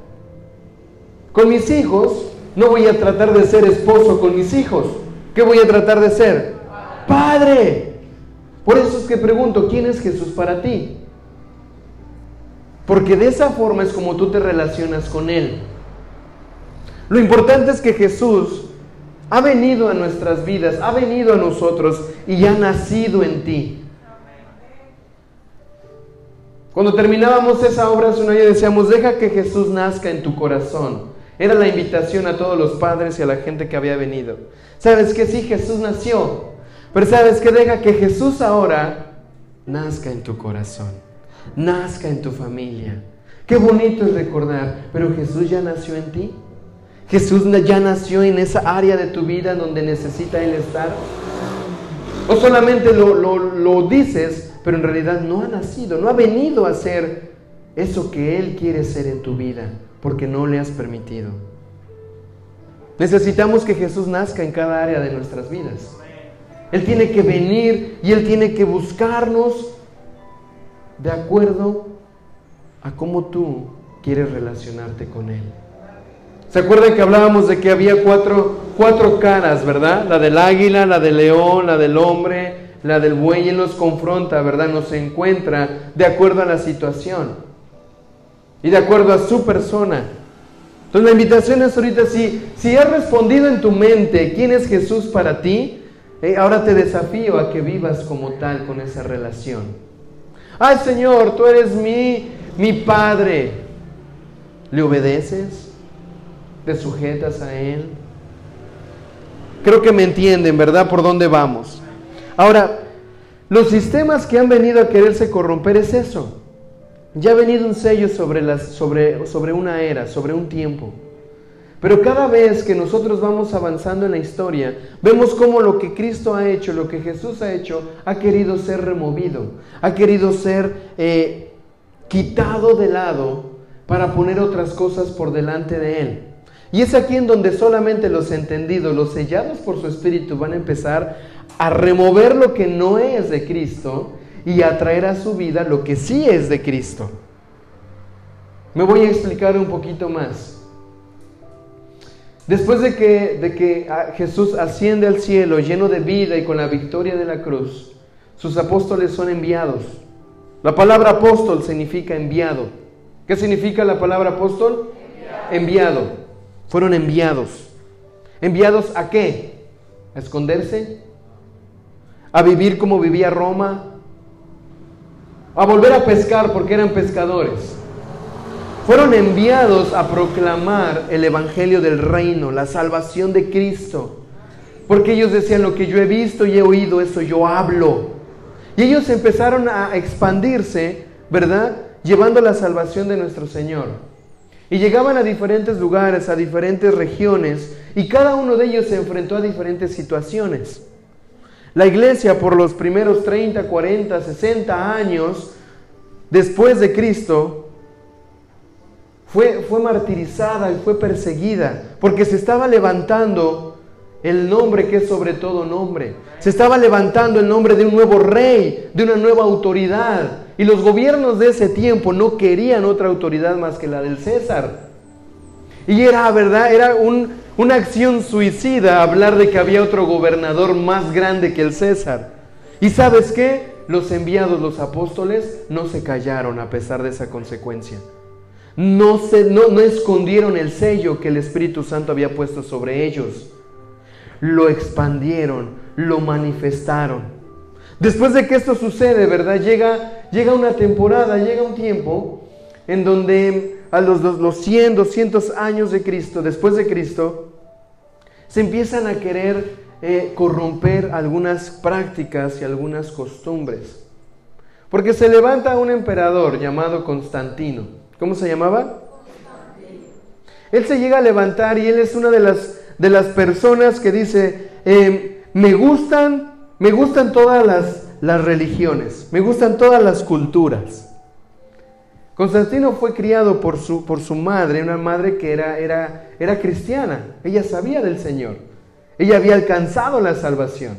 Con mis hijos no voy a tratar de ser esposo con mis hijos. ¿Qué voy a tratar de ser? Padre. Por eso es que pregunto, ¿quién es Jesús para ti? Porque de esa forma es como tú te relacionas con Él. Lo importante es que Jesús ha venido a nuestras vidas, ha venido a nosotros y ha nacido en ti. Cuando terminábamos esa obra hace un año decíamos, deja que Jesús nazca en tu corazón. Era la invitación a todos los padres y a la gente que había venido. ¿Sabes que sí, Jesús nació? Pero ¿sabes que Deja que Jesús ahora nazca en tu corazón, nazca en tu familia. Qué bonito es recordar, pero Jesús ya nació en ti. Jesús ya nació en esa área de tu vida donde necesita Él estar. O solamente lo, lo, lo dices pero en realidad no ha nacido, no ha venido a ser eso que Él quiere ser en tu vida, porque no le has permitido. Necesitamos que Jesús nazca en cada área de nuestras vidas. Él tiene que venir y Él tiene que buscarnos de acuerdo a cómo tú quieres relacionarte con Él. ¿Se acuerdan que hablábamos de que había cuatro, cuatro caras, verdad? La del águila, la del león, la del hombre, la del buey. Él nos confronta, ¿verdad? Nos encuentra de acuerdo a la situación y de acuerdo a su persona. Entonces la invitación es ahorita, si, si has respondido en tu mente quién es Jesús para ti, eh, ahora te desafío a que vivas como tal con esa relación. Ay Señor, tú eres mi, mi Padre. ¿Le obedeces? ¿Te sujetas a Él? Creo que me entienden, ¿verdad? Por dónde vamos. Ahora, los sistemas que han venido a quererse corromper es eso. Ya ha venido un sello sobre, una era, sobre un tiempo. Pero cada vez que nosotros vamos avanzando en la historia, vemos cómo lo que Cristo ha hecho, lo que Jesús ha hecho, ha querido ser removido, ha querido ser eh, quitado de lado para poner otras cosas por delante de Él. Y es aquí en donde solamente los entendidos, los sellados por su Espíritu, van a empezar a remover lo que no es de Cristo y a traer a su vida lo que sí es de Cristo. Me voy a explicar un poquito más. Después de que, de que Jesús asciende al cielo lleno de vida y con la victoria de la cruz, sus apóstoles son enviados. La palabra apóstol significa enviado. ¿Qué significa la palabra apóstol? Enviado. enviado. Fueron enviados. ¿Enviados a qué? ¿A esconderse? ¿A vivir como vivía Roma? A volver a pescar porque eran pescadores. Fueron enviados a proclamar el Evangelio del Reino, la salvación de Cristo. Porque ellos decían, lo que yo he visto y he oído, eso yo hablo. Y ellos empezaron a expandirse, ¿verdad? Llevando la salvación de nuestro Señor. Y llegaban a diferentes lugares, a diferentes regiones, y cada uno de ellos se enfrentó a diferentes situaciones. La iglesia por los primeros 30, 40, 60 años después de Cristo fue, fue martirizada y fue perseguida porque se estaba levantando el nombre que es sobre todo nombre. Se estaba levantando el nombre de un nuevo rey, de una nueva autoridad. Y los gobiernos de ese tiempo no querían otra autoridad más que la del César. Y era, ¿verdad? Era un, una acción suicida hablar de que había otro gobernador más grande que el César. ¿Y sabes qué? Los enviados, los apóstoles, no se callaron a pesar de esa consecuencia. No, se, no, no escondieron el sello que el Espíritu Santo había puesto sobre ellos. Lo expandieron, lo manifestaron. Después de que esto sucede, ¿verdad? Llega, llega una temporada, llega un tiempo en donde a los, los 100, 200 años de Cristo, después de Cristo, se empiezan a querer eh, corromper algunas prácticas y algunas costumbres. Porque se levanta un emperador llamado Constantino. ¿Cómo se llamaba? Él se llega a levantar y él es una de las, de las personas que dice, eh, me gustan, me gustan todas las, las religiones, me gustan todas las culturas. Constantino fue criado por su, por su madre, una madre que era, era, era cristiana. Ella sabía del Señor. Ella había alcanzado la salvación.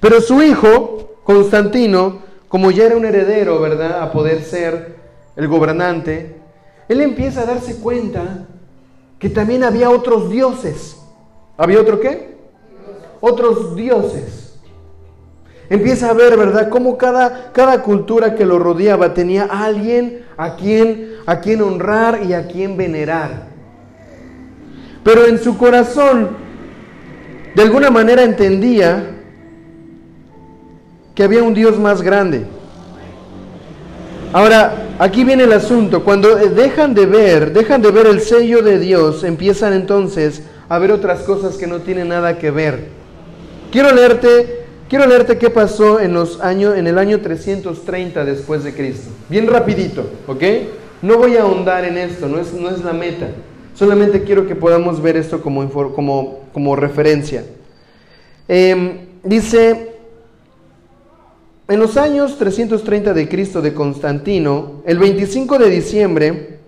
Pero su hijo, Constantino, como ya era un heredero, ¿verdad? A poder ser el gobernante, él empieza a darse cuenta que también había otros dioses. ¿Había otro qué? Otros dioses. Empieza a ver, ¿verdad?, cómo cada, cada cultura que lo rodeaba tenía a alguien a quien, a quien honrar y a quien venerar. Pero en su corazón, de alguna manera entendía que había un Dios más grande. Ahora, aquí viene el asunto. Cuando dejan de ver, dejan de ver el sello de Dios, empiezan entonces a ver otras cosas que no tienen nada que ver. Quiero leerte Quiero leerte qué pasó en, los años, en el año 330 después de Cristo. Bien rapidito, ¿ok? No voy a ahondar en esto, no es, no es la meta. Solamente quiero que podamos ver esto como, como, como referencia. Em, dice, en los años 330 de Cristo de Constantino, el 25 de diciembre,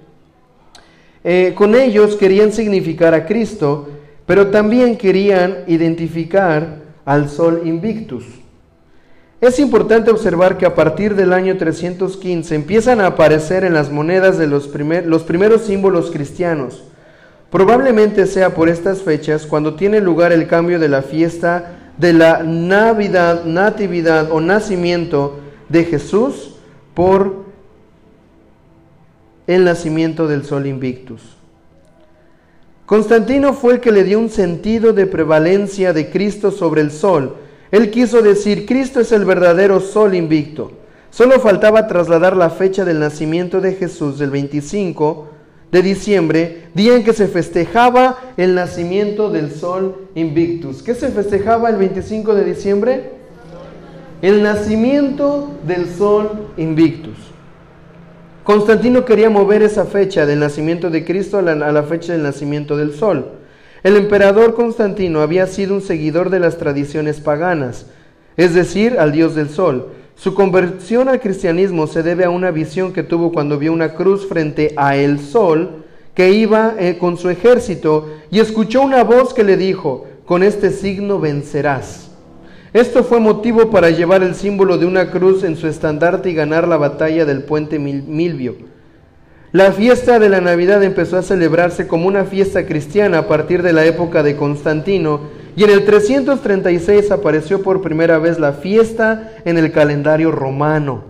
eh, con ellos querían significar a Cristo, pero también querían identificar al sol invictus. Es importante observar que a partir del año 315 empiezan a aparecer en las monedas de los, los primeros símbolos cristianos. Probablemente sea por estas fechas cuando tiene lugar el cambio de la fiesta de la Navidad, Natividad o nacimiento de Jesús por el nacimiento del Sol Invictus. Constantino fue el que le dio un sentido de prevalencia de Cristo sobre el Sol. Él quiso decir, Cristo es el verdadero Sol Invicto. Solo faltaba trasladar la fecha del nacimiento de Jesús del 25 de diciembre, día en que se festejaba el nacimiento del sol Invictus. ¿Qué se festejaba el 25 de diciembre? El nacimiento del sol Invictus. Constantino quería mover esa fecha del nacimiento de Cristo a la, fecha del nacimiento del sol. El emperador Constantino había sido un seguidor de las tradiciones paganas, es decir, al dios del sol. Su conversión al cristianismo se debe a una visión que tuvo cuando vio una cruz frente a el sol que iba eh, con su ejército y escuchó una voz que le dijo, con este signo vencerás. Esto fue motivo para llevar el símbolo de una cruz en su estandarte y ganar la batalla del puente Mil- Milvio. La fiesta de la Navidad empezó a celebrarse como una fiesta cristiana a partir de la época de Constantino y en el 336 apareció por primera vez la fiesta en el calendario romano.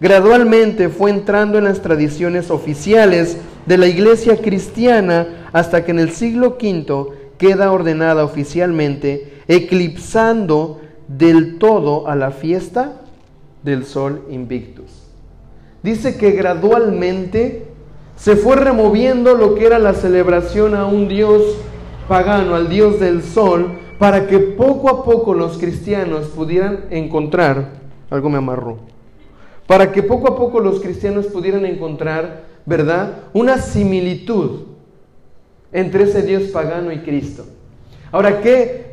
Gradualmente fue entrando en las tradiciones oficiales de la iglesia cristiana hasta que en el siglo V queda ordenada oficialmente, eclipsando del todo a la fiesta del sol invictus. Dice que gradualmente se fue removiendo lo que era la celebración a un dios pagano, al dios del sol, para que poco a poco los cristianos pudieran encontrar, algo me amarró, para que poco a poco los cristianos pudieran encontrar, ¿verdad? Una similitud entre ese dios pagano y Cristo. Ahora, ¿qué,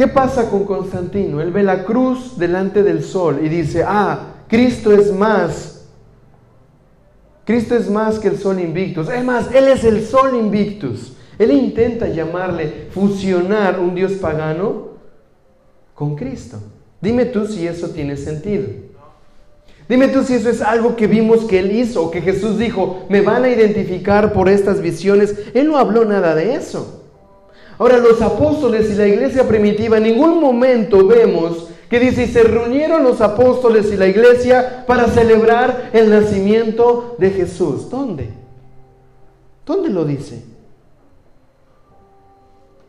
¿qué pasa con Constantino? Él ve la cruz delante del sol y dice, ah, Cristo es más. Cristo es más que el sol invictus. Es más, Él es el sol invictus. Él intenta llamarle, fusionar un Dios pagano con Cristo. Dime tú si eso tiene sentido. Dime tú si eso es algo que vimos que Él hizo, que Jesús dijo, me van a identificar por estas visiones. Él no habló nada de eso. Ahora, los apóstoles y la iglesia primitiva en ningún momento vemos que dice, y se reunieron los apóstoles y la iglesia para celebrar el nacimiento de Jesús. ¿Dónde? ¿Dónde lo dice?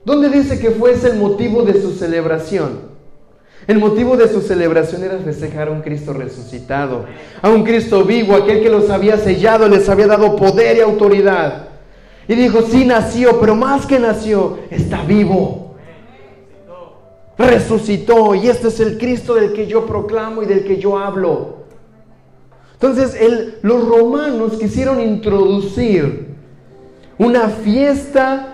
¿Dónde dice que fuese el motivo de su celebración? El motivo de su celebración era festejar a un Cristo resucitado, a un Cristo vivo, aquel que los había sellado, les había dado poder y autoridad. Y dijo, sí nació, pero más que nació, está vivo. Resucitó y este es el Cristo del que yo proclamo y del que yo hablo. Entonces el- los romanos quisieron introducir una fiesta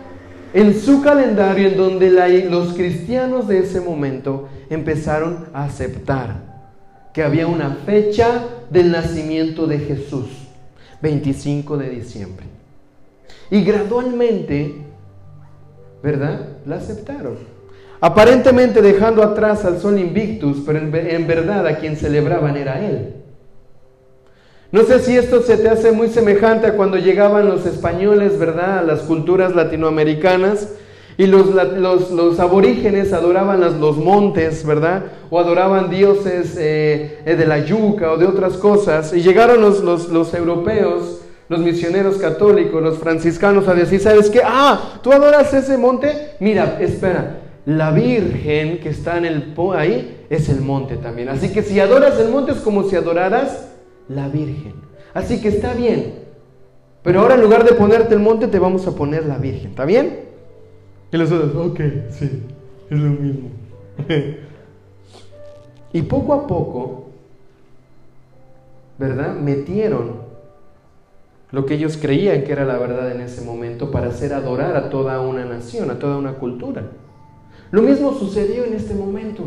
en su calendario en donde los cristianos de ese momento empezaron a aceptar que había una fecha del nacimiento de Jesús, 25 de diciembre. Y gradualmente, ¿verdad? La aceptaron. Aparentemente dejando atrás al sol invictus, pero en, ve- en verdad a quien celebraban era él. No sé si esto se te hace muy semejante a cuando llegaban los españoles, ¿verdad? A las culturas latinoamericanas y los, los, los aborígenes adoraban las- los montes, ¿verdad? O adoraban dioses eh, eh, de la yuca o de otras cosas. Y llegaron los, los europeos, los misioneros católicos, los franciscanos a decir, ¿sabes qué? Ah, tú adoras ese monte. Mira, espera, la Virgen que está en el po- ahí es el monte también. Así que si adoras el monte es como si adoraras la Virgen. Así que está bien. Pero ahora en lugar de ponerte el monte te vamos a poner la Virgen. ¿Está bien? Y los otros, ok, sí, es lo mismo. [LAUGHS] y poco a poco, ¿verdad? Metieron lo que ellos creían que era la verdad en ese momento para hacer adorar a toda una nación, a toda una cultura. Lo mismo sucedió en este momento.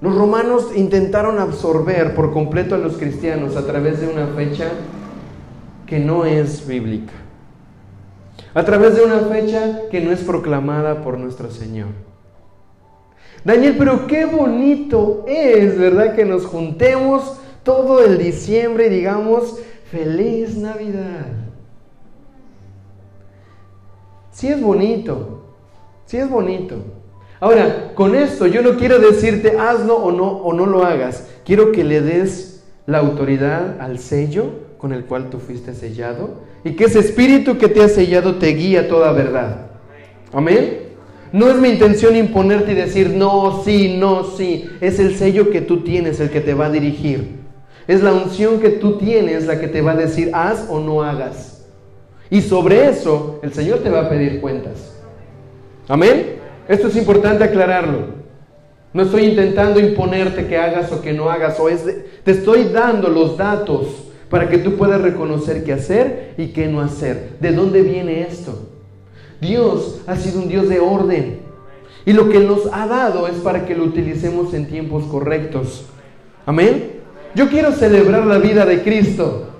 Los romanos intentaron absorber por completo a los cristianos a través de una fecha que no es bíblica, a través de una fecha que no es proclamada por nuestro Señor. Daniel, pero qué bonito es, ¿verdad? Que nos juntemos todo el diciembre y digamos, feliz Navidad. Sí es bonito, sí es bonito. Ahora, con esto yo no quiero decirte hazlo o no, o no lo hagas. Quiero que le des la autoridad al sello con el cual tú fuiste sellado y que ese espíritu que te ha sellado te guíe a toda verdad. Amén. No es mi intención imponerte y decir no, sí, no, sí. Es el sello que tú tienes el que te va a dirigir. Es la unción que tú tienes la que te va a decir haz o no hagas. Y sobre eso el Señor te va a pedir cuentas. Amén. Esto es importante aclararlo. No estoy intentando imponerte que hagas o que no hagas, o es te estoy dando los datos para que tú puedas reconocer qué hacer y qué no hacer. ¿De dónde viene esto? Dios ha sido un Dios de orden. Y lo que nos ha dado es para que lo utilicemos en tiempos correctos. Amén. Yo quiero celebrar la vida de Cristo.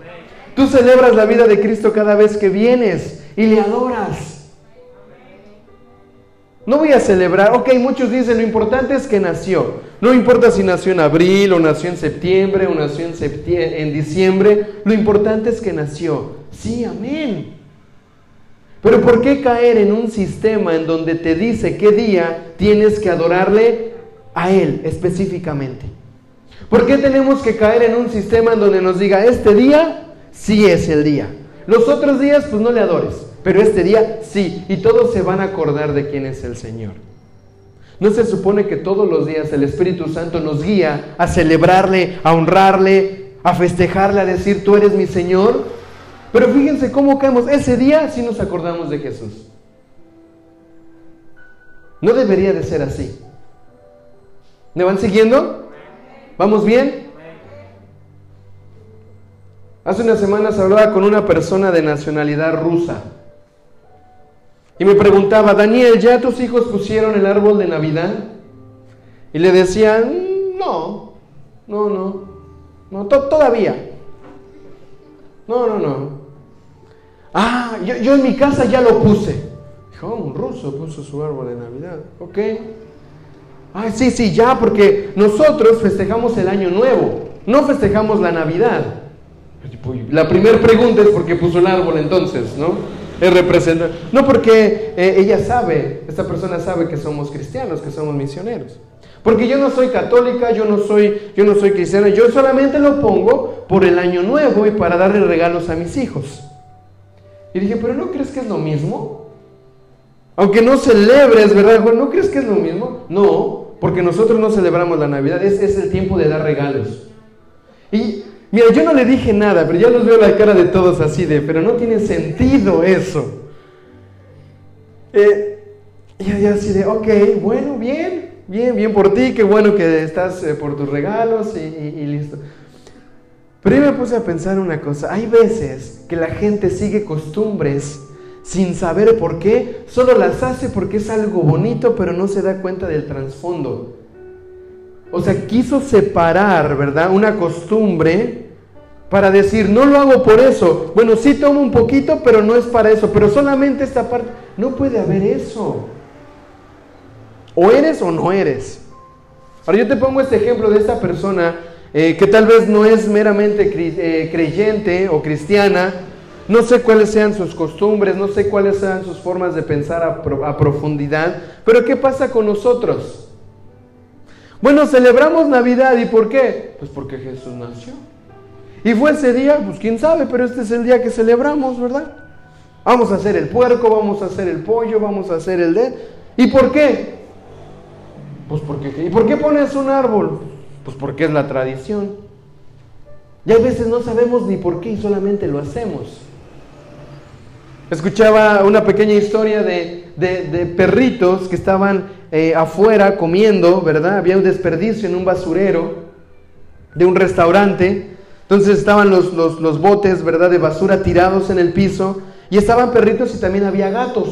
Tú celebras la vida de Cristo cada vez que vienes y le adoras. No voy a celebrar, ok, muchos dicen, lo importante es que nació. No importa si nació en abril o nació en septiembre o nació en, en diciembre, lo importante es que nació. Sí, amén. Pero ¿por qué caer en un sistema en donde te dice qué día tienes que adorarle a Él específicamente? ¿Por qué tenemos que caer en un sistema en donde nos diga, este día sí es el día? Los otros días pues no le adores. Pero este día sí, y todos se van a acordar de quién es el Señor. ¿No se supone que todos los días el Espíritu Santo nos guía a celebrarle, a honrarle, a festejarle, a decir, tú eres mi Señor? Pero fíjense cómo caemos. Ese día sí nos acordamos de Jesús. No debería de ser así. ¿Me van siguiendo? ¿Vamos bien? Hace unas semanas hablaba con una persona de nacionalidad rusa. Y me preguntaba, Daniel, ¿ya tus hijos pusieron el árbol de Navidad? Y le decían, no, no, no, no, todavía. No, no, no. Ah, yo, en mi casa ya lo puse. Dijo, oh, un ruso puso su árbol de Navidad. Ok. Ah, sí, sí, ya, porque nosotros festejamos el año nuevo, no festejamos la Navidad. La primera pregunta es por qué puso el árbol entonces, ¿no? es representar. No porque eh, ella sabe, esta persona sabe que somos cristianos, que somos misioneros. Porque yo no soy católica, yo no soy, yo no soy cristiana, yo solamente lo pongo por el año nuevo y para darle regalos a mis hijos. Y dije, pero ¿no crees que es lo mismo? Aunque no celebres, ¿verdad? ¿No crees que es lo mismo? No, porque nosotros no celebramos la Navidad, es, es el tiempo de dar regalos. Y Mira, yo no le dije nada, pero ya los veo la cara de todos así de, pero no tiene sentido eso. Eh, y así de, ok, bueno, bien, bien, bien por ti, qué bueno que estás eh, por tus regalos y, y listo. Pero yo me puse a pensar una cosa, hay veces que la gente sigue costumbres sin saber por qué, solo las hace porque es algo bonito, pero no se da cuenta del trasfondo. O sea, quiso separar, ¿verdad? Una costumbre para decir, no lo hago por eso. Bueno, sí tomo un poquito, pero no es para eso. Pero solamente esta parte. No puede haber eso. O eres o no eres. Ahora yo te pongo este ejemplo de esta persona eh, que tal vez no es meramente eh, creyente o cristiana. No sé cuáles sean sus costumbres, no sé cuáles sean sus formas de pensar a profundidad. Pero ¿qué pasa con nosotros? Bueno, celebramos Navidad. ¿Y por qué? Pues porque Jesús nació. Y fue ese día, pues quién sabe, pero este es el día que celebramos, ¿verdad? Vamos a hacer el puerco, vamos a hacer el pollo, vamos a hacer el de. ¿Y por qué? Pues porque. ¿Y por qué pones un árbol? Pues porque es la tradición. Y a veces no sabemos ni por qué y solamente lo hacemos. Escuchaba una pequeña historia de, de perritos que estaban eh, afuera comiendo, ¿verdad? Había un desperdicio en un basurero de un restaurante. Entonces estaban los, los, botes, ¿verdad? De basura tirados en el piso. Y estaban perritos y también había gatos.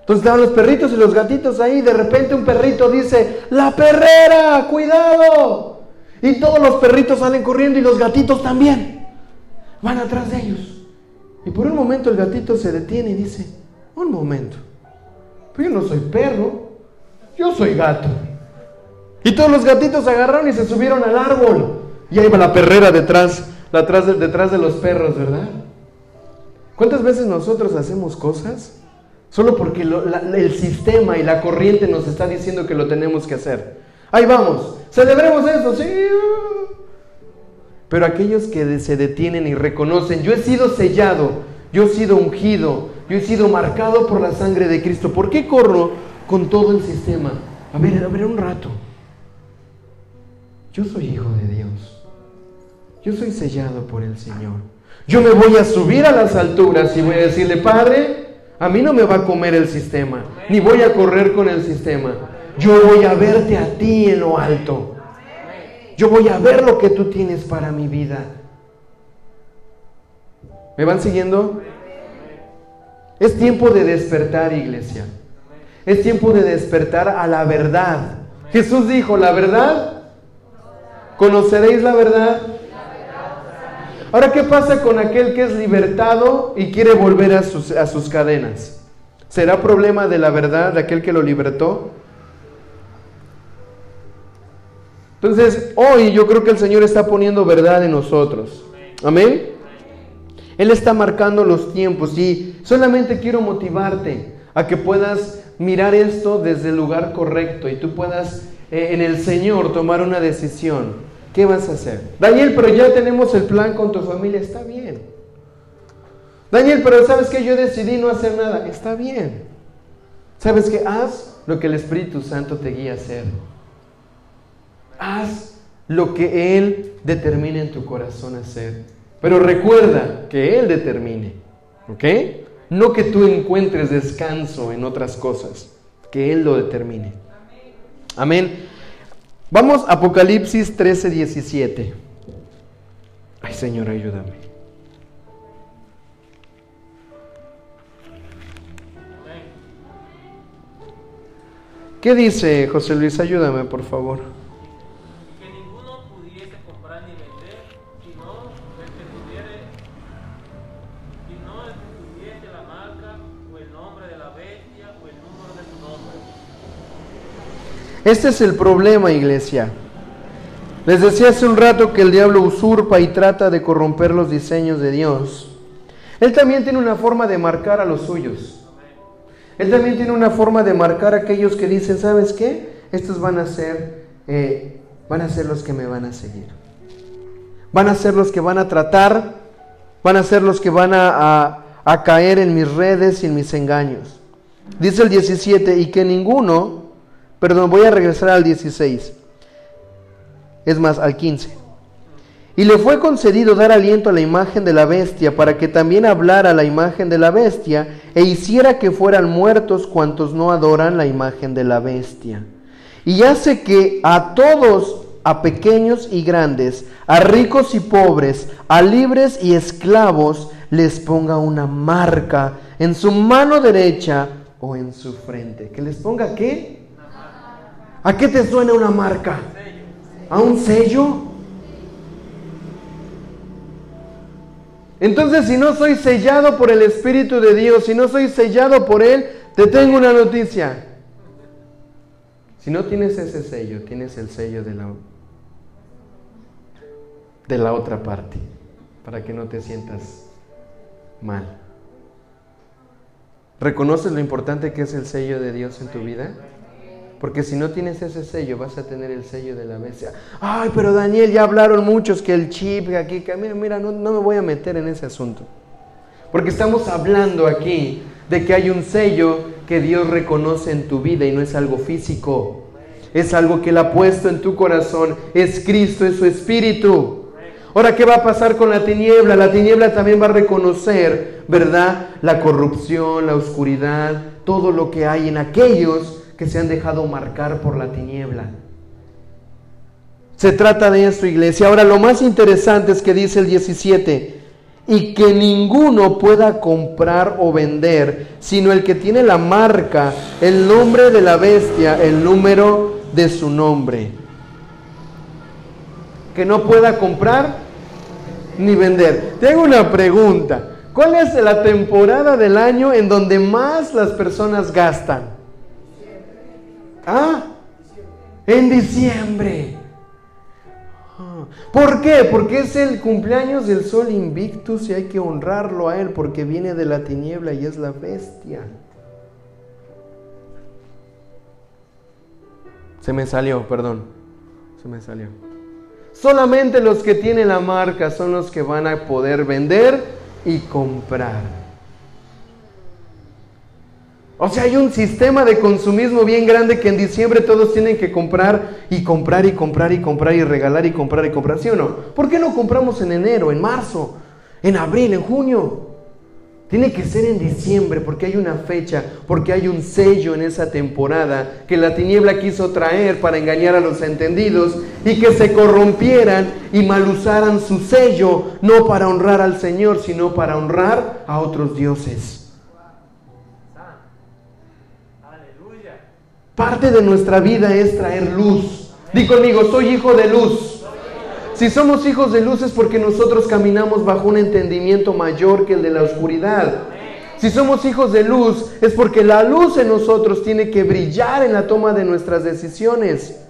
Entonces estaban los perritos y los gatitos ahí. De repente un perrito dice, la perrera, cuidado. Y todos los perritos salen corriendo y los gatitos también. Van atrás de ellos. Y por un momento el gatito se detiene y dice, un momento. Yo no soy perro, yo soy gato. Y todos los gatitos agarraron y se subieron al árbol. Y ahí va la perrera detrás, detrás de, los perros, ¿verdad? ¿Cuántas veces nosotros hacemos cosas Solo porque el sistema y la corriente nos está diciendo que lo tenemos que hacer. Ahí vamos, celebremos eso, sí. Pero aquellos que se detienen y reconocen, yo he sido sellado, yo he sido ungido, yo he sido marcado por la sangre de Cristo. ¿Por qué corro con todo el sistema? A ver, a ver un rato. Yo soy hijo de Dios. Yo soy sellado por el Señor. Yo me voy a subir a las alturas y voy a decirle, Padre, a mí no me va a comer el sistema, ni voy a correr con el sistema. Yo voy a verte a ti en lo alto. Yo voy a ver lo que tú tienes para mi vida. ¿Me van siguiendo? Es tiempo de despertar, iglesia. Es tiempo de despertar a la verdad. Jesús dijo, la verdad, conoceréis la verdad. Ahora, ¿qué pasa con aquel que es libertado y quiere volver a sus, a sus cadenas? ¿Será problema de la verdad de aquel que lo libertó? Entonces, hoy yo creo que el Señor está poniendo verdad en nosotros. Amén. Él está marcando los tiempos y solamente quiero motivarte a que puedas mirar esto desde el lugar correcto y tú puedas eh, en el Señor tomar una decisión. ¿Qué vas a hacer? Daniel, pero ya tenemos el plan con tu familia. Está bien. Daniel, pero sabes que yo decidí no hacer nada. Está bien. ¿Sabes que Haz lo que el Espíritu Santo te guía a hacer. Haz lo que Él determine en tu corazón hacer. Pero recuerda que Él determine. ¿Ok? No que tú encuentres descanso en otras cosas. Que Él lo determine. Amén. Vamos a Apocalipsis 13, 17. Ay, Señor, ayúdame. ¿Qué dice José Luis? Ayúdame, por favor. Este es el problema, iglesia. Les decía hace un rato que el diablo usurpa y trata de corromper los diseños de Dios. Él también tiene una forma de marcar a los suyos. Él también tiene una forma de marcar a aquellos que dicen, ¿sabes qué? Estos van a ser, eh, van a ser los que me van a seguir. Van a ser los que van a tratar, van a ser los que van a, caer en mis redes y en mis engaños. Dice el 17, y que ninguno, perdón, voy a regresar al 16, es más, al 15. Y le fue concedido dar aliento a la imagen de la bestia para que también hablara la imagen de la bestia e hiciera que fueran muertos cuantos no adoran la imagen de la bestia. Y hace que a todos, a pequeños y grandes, a ricos y pobres, a libres y esclavos, les ponga una marca en su mano derecha o en su frente. ¿Que les ponga qué? ¿A qué te suena una marca? ¿A un sello? Entonces, si no soy sellado por el Espíritu de Dios, si no soy sellado por Él, te tengo una noticia. Si no tienes ese sello, tienes el sello de la, de la otra parte, para que no te sientas mal. ¿Reconoces lo importante que es el sello de Dios en tu vida? Porque si no tienes ese sello, vas a tener el sello de la bestia. Ay, pero Daniel, ya hablaron muchos que el chip, aquí, que mira, mira, no, no me voy a meter en ese asunto. Porque estamos hablando aquí de que hay un sello que Dios reconoce en tu vida y no es algo físico. Es algo que Él ha puesto en tu corazón. Es Cristo, es su Espíritu. Ahora, ¿qué va a pasar con la tiniebla? La tiniebla también va a reconocer, ¿verdad? La corrupción, la oscuridad, todo lo que hay en aquellos que se han dejado marcar por la tiniebla. Se trata de eso, iglesia. Ahora, lo más interesante es que dice el 17, y que ninguno pueda comprar o vender, sino el que tiene la marca, el nombre de la bestia, el número de su nombre. Que no pueda comprar ni vender. Tengo una pregunta. ¿Cuál es la temporada del año en donde más las personas gastan? ¿Ah? En diciembre. Ah. ¿Por qué? Porque es el cumpleaños del sol invictus y hay que honrarlo a él porque viene de la tiniebla y es la bestia. Se me salió, perdón. Se me salió. Solamente los que tienen la marca son los que van a poder vender y comprar. O sea, hay un sistema de consumismo bien grande que en diciembre todos tienen que comprar y comprar y comprar y comprar y regalar y comprar y comprar, ¿sí o no? ¿Por qué no compramos en enero, en marzo, en abril, en junio? Tiene que ser en diciembre porque hay una fecha, porque hay un sello en esa temporada que la tiniebla quiso traer para engañar a los entendidos y que se corrompieran y mal usaran su sello, no para honrar al Señor, sino para honrar a otros dioses. Parte de nuestra vida es traer luz. Di conmigo, soy hijo de luz. Si somos hijos de luz es porque nosotros caminamos bajo un entendimiento mayor que el de la oscuridad. Si somos hijos de luz es porque la luz en nosotros tiene que brillar en la toma de nuestras decisiones.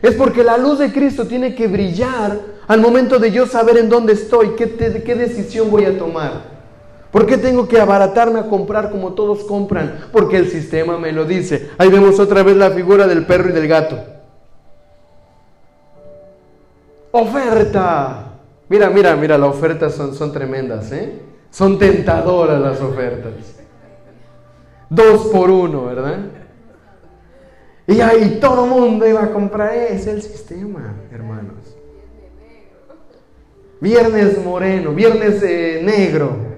Es porque la luz de Cristo tiene que brillar al momento de yo saber en dónde estoy, qué, qué decisión voy a tomar. ¿Por qué tengo que abaratarme a comprar como todos compran? Porque el sistema me lo dice. Ahí vemos otra vez la figura del perro y del gato. Oferta. Mira, mira, mira, las ofertas son, son tremendas, ¿eh? Son tentadoras las ofertas. Dos por uno, ¿verdad? Y ahí todo mundo iba a comprar. Es el sistema, hermanos. Viernes moreno, viernes eh, negro,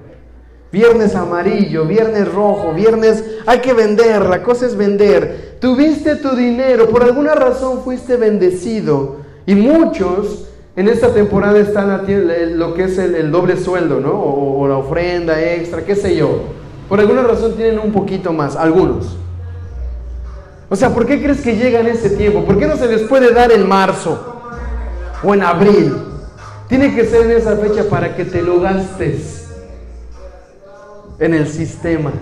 viernes amarillo, viernes rojo, viernes hay que vender, la cosa es vender. Tuviste tu dinero, por alguna razón fuiste bendecido y muchos en esta temporada están a lo que es el, doble sueldo, ¿no? O, o la ofrenda extra, qué sé yo. Por alguna razón tienen un poquito más, algunos. O sea, ¿por qué crees que llega en ese tiempo? ¿Por qué no se les puede dar en marzo o en abril? Tiene que ser en esa fecha para que te lo gastes en el sistema.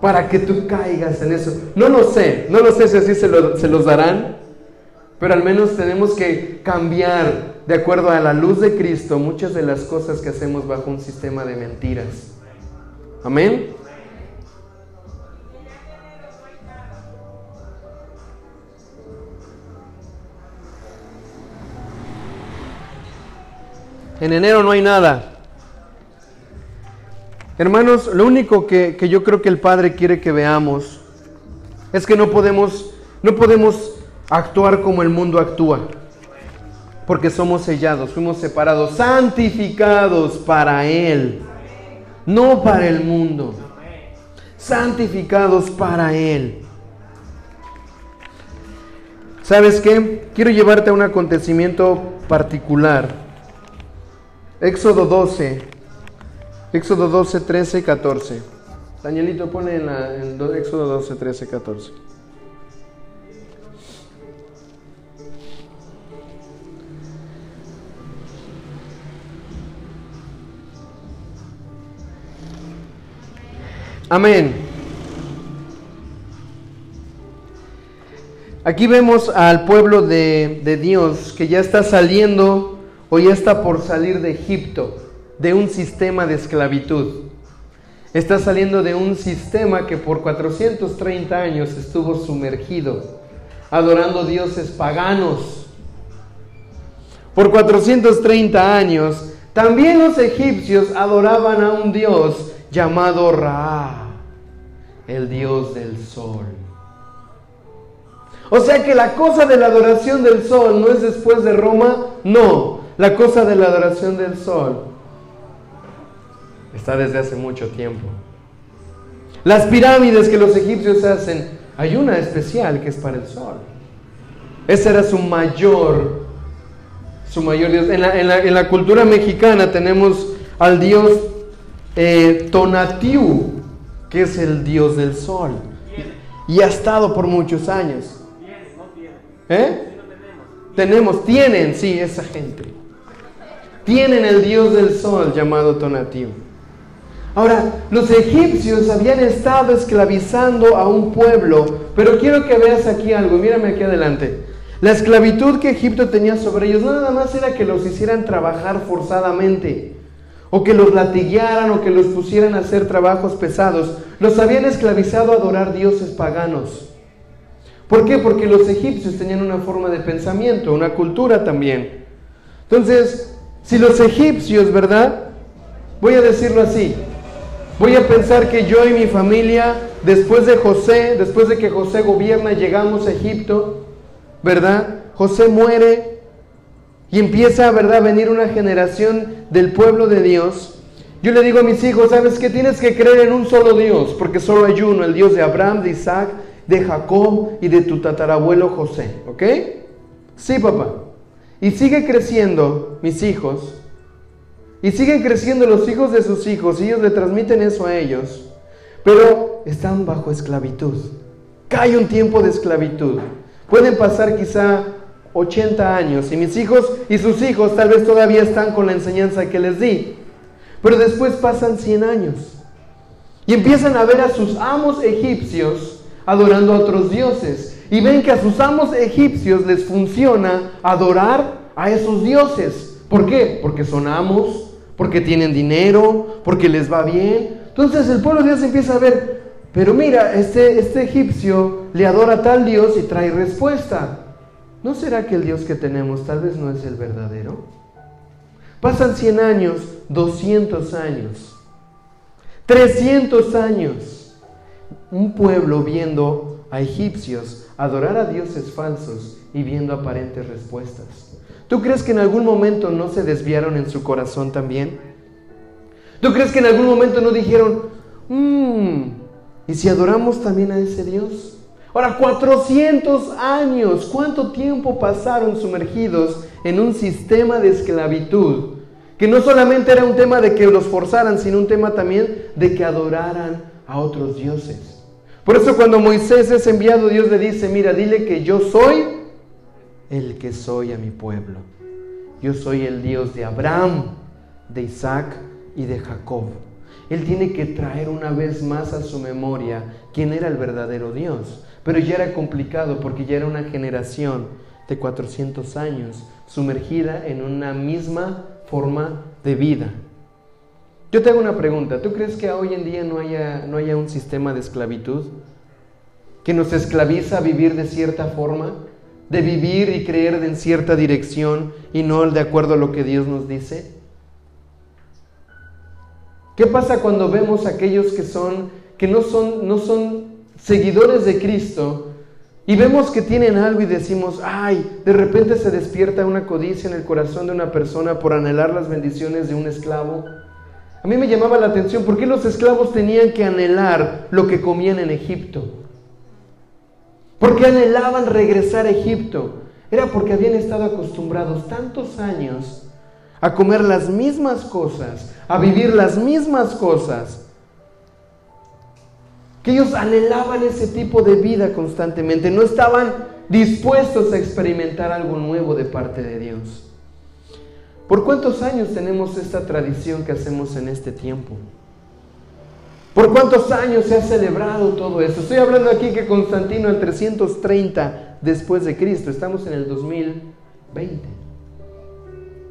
Para que tú caigas en eso. No lo sé, no lo sé si así se, lo- se los darán, pero al menos tenemos que cambiar de acuerdo a la luz de Cristo muchas de las cosas que hacemos bajo un sistema de mentiras. Amén. En enero no hay nada. Hermanos, lo único que, que yo creo que el Padre quiere que veamos es que no podemos, no podemos actuar como el mundo actúa. Porque somos sellados, fuimos separados, santificados para Él, no para el mundo. Santificados para Él. ¿Sabes qué? Quiero llevarte a un acontecimiento particular. Éxodo 12, Éxodo 12, 13, 14. Danielito pone en, la, en do- Éxodo 12, 13, 14. Amén. Aquí vemos al pueblo de, de Dios que ya está saliendo o ya está por salir de Egipto, de un sistema de esclavitud. Está saliendo de un sistema que por 430 años estuvo sumergido, adorando dioses paganos. Por 430 años, también los egipcios adoraban a un dios llamado Ra, el dios del sol. O sea que la cosa de la adoración del sol no es después de Roma, no. La cosa de la adoración del sol está desde hace mucho tiempo. Las pirámides que los egipcios hacen, hay una especial que es para el sol. Ese era su mayor, su mayor dios. En la, cultura mexicana tenemos al dios eh, Tonatiuh, que es el dios del sol. Y ha estado por muchos años. ¿Eh? Tenemos. Tienen, sí, esa gente. Tienen el dios del sol llamado Tonatiuh. Ahora, los egipcios habían estado esclavizando a un pueblo, pero quiero que veas aquí algo, mírame aquí adelante. La esclavitud que Egipto tenía sobre ellos no nada más era que los hicieran trabajar forzadamente, o que los latiguearan, o que los pusieran a hacer trabajos pesados. Los habían esclavizado a adorar dioses paganos. ¿Por qué? Porque los egipcios tenían una forma de pensamiento, una cultura también. Entonces, si los egipcios, ¿verdad? Voy a decirlo así. Voy a pensar que yo y mi familia, después de José, después de que José gobierna, llegamos a Egipto, ¿verdad? José muere y empieza, ¿verdad?, a venir una generación del pueblo de Dios. Yo le digo a mis hijos, ¿sabes qué? Tienes que creer en un solo Dios, porque solo hay uno, el Dios de Abraham, de Isaac, de Jacob y de tu tatarabuelo José, ¿ok? Sí, papá. Y sigue creciendo mis hijos, y siguen creciendo los hijos de sus hijos, y ellos le transmiten eso a ellos, pero están bajo esclavitud. Cae un tiempo de esclavitud. Pueden pasar quizá 80 años, y mis hijos y sus hijos tal vez todavía están con la enseñanza que les di, pero después pasan 100 años. Y empiezan a ver a sus amos egipcios adorando a otros dioses. Y ven que a sus amos egipcios les funciona adorar a esos dioses. ¿Por qué? Porque son amos, porque tienen dinero, porque les va bien. Entonces el pueblo de Dios empieza a ver, pero mira, este, este egipcio le adora a tal Dios y trae respuesta. ¿No será que el Dios que tenemos tal vez no es el verdadero? Pasan 100 años, 200 años, 300 años un pueblo viendo a egipcios adorar a dioses falsos y viendo aparentes respuestas. ¿Tú crees que en algún momento no se desviaron en su corazón también? ¿Tú crees que en algún momento no dijeron, mmm, ¿y si adoramos también a ese Dios? Ahora, 400 años, ¿cuánto tiempo pasaron sumergidos en un sistema de esclavitud? Que no solamente era un tema de que los forzaran, sino un tema también de que adoraran a otros dioses. Por eso cuando Moisés es enviado, Dios le dice, mira, dile que yo soy el que soy a mi pueblo. Yo soy el Dios de Abraham, de Isaac y de Jacob. Él tiene que traer una vez más a su memoria quién era el verdadero Dios. Pero ya era complicado porque ya era una generación de 400 años sumergida en una misma forma de vida. Yo te hago una pregunta, ¿tú crees que hoy en día no haya, no haya un sistema de esclavitud que nos esclaviza a vivir de cierta forma, de vivir y creer en cierta dirección y no de acuerdo a lo que Dios nos dice? ¿Qué pasa cuando vemos a aquellos que son que no son no son seguidores de Cristo y vemos que tienen algo y decimos, "Ay, de repente se despierta una codicia en el corazón de una persona por anhelar las bendiciones de un esclavo"? A mí me llamaba la atención, ¿por qué los esclavos tenían que anhelar lo que comían en Egipto? ¿Por qué anhelaban regresar a Egipto? Era porque habían estado acostumbrados tantos años a comer las mismas cosas, a vivir las mismas cosas, que ellos anhelaban ese tipo de vida constantemente, no estaban dispuestos a experimentar algo nuevo de parte de Dios. ¿Por cuántos años tenemos esta tradición que hacemos en este tiempo? ¿Por cuántos años se ha celebrado todo esto? Estoy hablando aquí que Constantino el 330 después de Cristo, estamos en el 2020.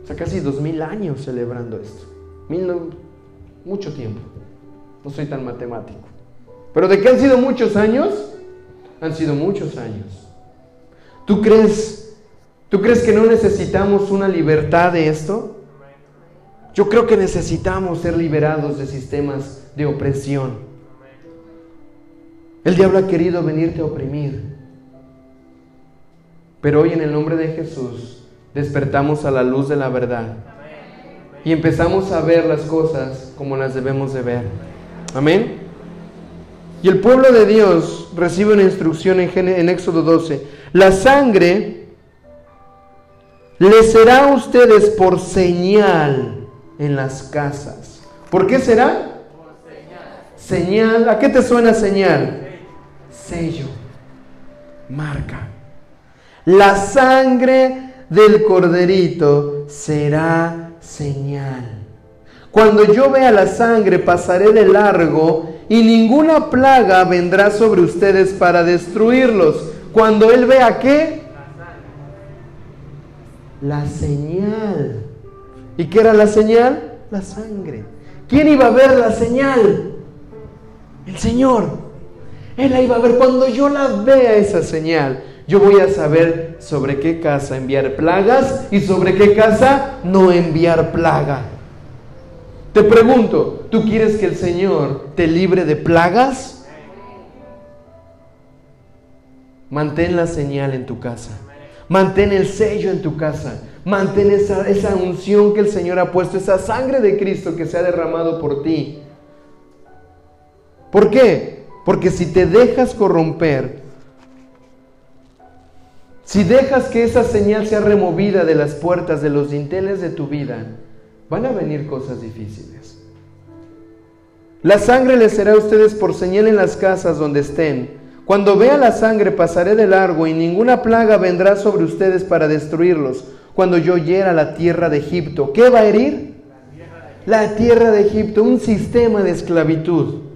O sea, casi 2000 años celebrando esto. mucho tiempo. No soy tan matemático. Pero de qué han sido muchos años, han sido muchos años. ¿Tú crees ¿Tú crees que no necesitamos una libertad de esto? Yo creo que necesitamos ser liberados de sistemas de opresión. El diablo ha querido venirte a oprimir. Pero hoy en el nombre de Jesús despertamos a la luz de la verdad y empezamos a ver las cosas como las debemos de ver. Amén. Y el pueblo de Dios recibe una instrucción en, en Éxodo 12. La sangre le será a ustedes por señal en las casas. ¿Por qué será? Señal. ¿A qué te suena señal? Sello. Marca. La sangre del corderito será señal. Cuando yo vea la sangre pasaré de largo y ninguna plaga vendrá sobre ustedes para destruirlos. Cuando él vea qué? la señal. ¿Y qué era la señal? La sangre. ¿Quién iba a ver la señal? El Señor. Él ahí va a ver, cuando yo la vea esa señal, yo voy a saber sobre qué casa enviar plagas y sobre qué casa no enviar plaga. Te pregunto, ¿tú quieres que el Señor te libre de plagas? Mantén la señal en tu casa. Mantén el sello en tu casa. Mantén esa, esa unción que el Señor ha puesto, esa sangre de Cristo que se ha derramado por ti. ¿Por qué? Porque si te dejas corromper, si dejas que esa señal sea removida de las puertas, de los dinteles de tu vida, van a venir cosas difíciles. La sangre les será a ustedes por señal en las casas donde estén. Cuando vea la sangre pasaré de largo y ninguna plaga vendrá sobre ustedes para destruirlos. Cuando yo hiera la tierra de Egipto, ¿qué va a herir? La tierra de Egipto, un sistema de esclavitud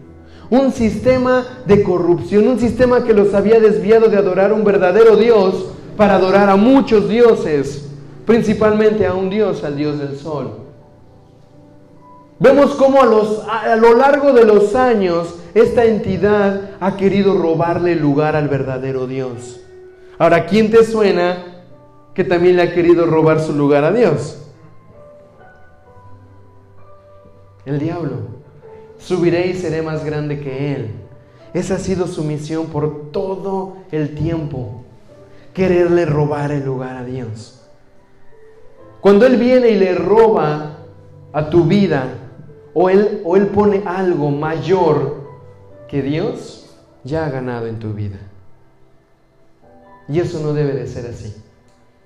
un sistema de corrupción, un sistema que los había desviado de adorar a un verdadero Dios para adorar a muchos dioses, principalmente a un Dios, al Dios del Sol. Vemos cómo a, a, lo largo de los años esta entidad ha querido robarle lugar al verdadero Dios. Ahora, ¿quién te suena que también le ha querido robar su lugar a Dios? El diablo subiré y seré más grande que Él. Esa ha sido su misión por todo el tiempo, quererle robar el lugar a Dios. Cuando Él viene y le roba a tu vida, o Él, o él pone algo mayor que Dios, ya ha ganado en tu vida. Y eso no debe de ser así.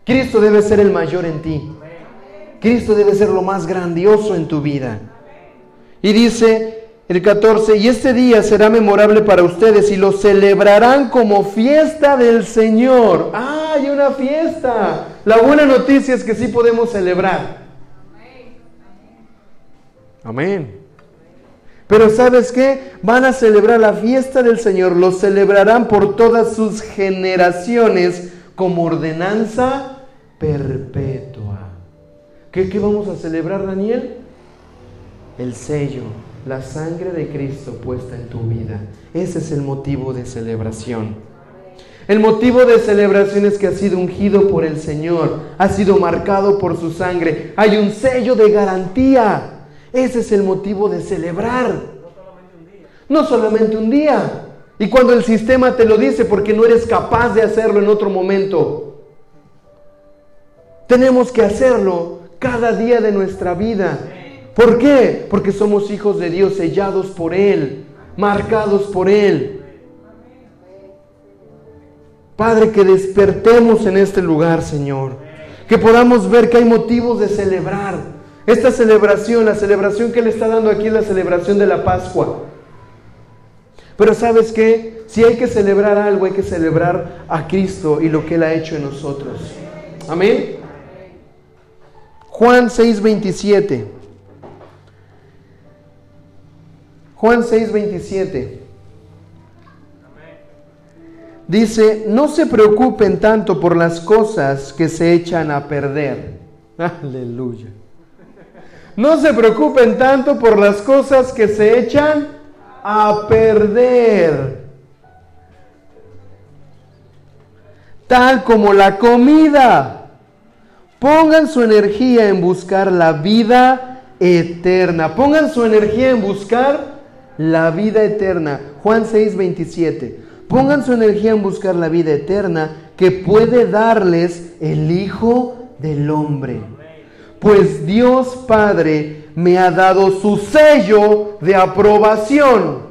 Cristo debe ser el mayor en ti. Cristo debe ser lo más grandioso en tu vida. Y dice, el 14, y este día será memorable para ustedes y lo celebrarán como fiesta del Señor. ¡Ah, hay una fiesta! La buena noticia es que sí podemos celebrar. Amén. Pero ¿sabes qué? Van a celebrar la fiesta del Señor, lo celebrarán por todas sus generaciones como ordenanza perpetua. ¿Qué, vamos a celebrar, Daniel? El sello la sangre de Cristo puesta en tu vida. Ese es el motivo de celebración. El motivo de celebración es que ha sido ungido por el Señor, ha sido marcado por su sangre. Hay un sello de garantía. Ese es el motivo de celebrar. No solamente un día. Y cuando el sistema te lo dice porque no eres capaz de hacerlo en otro momento. Tenemos que hacerlo cada día de nuestra vida. ¿Por qué? Porque somos hijos de Dios, sellados por Él, marcados por Él. Padre, que despertemos en este lugar, Señor. Que podamos ver que hay motivos de celebrar. Esta celebración, la celebración que Él está dando aquí es la celebración de la Pascua. Pero sabes qué? Si hay que celebrar algo, hay que celebrar a Cristo y lo que Él ha hecho en nosotros. Amén. Juan 6:27. Juan 6:27. Dice, no se preocupen tanto por las cosas que se echan a perder. [LAUGHS] Aleluya. No se preocupen tanto por las cosas que se echan a perder. Tal como la comida. Pongan su energía en buscar la vida eterna. Pongan su energía en buscar la vida eterna. Juan 6, 27. Pongan su energía en buscar la vida eterna que puede darles el Hijo del Hombre. Pues Dios Padre me ha dado su sello de aprobación.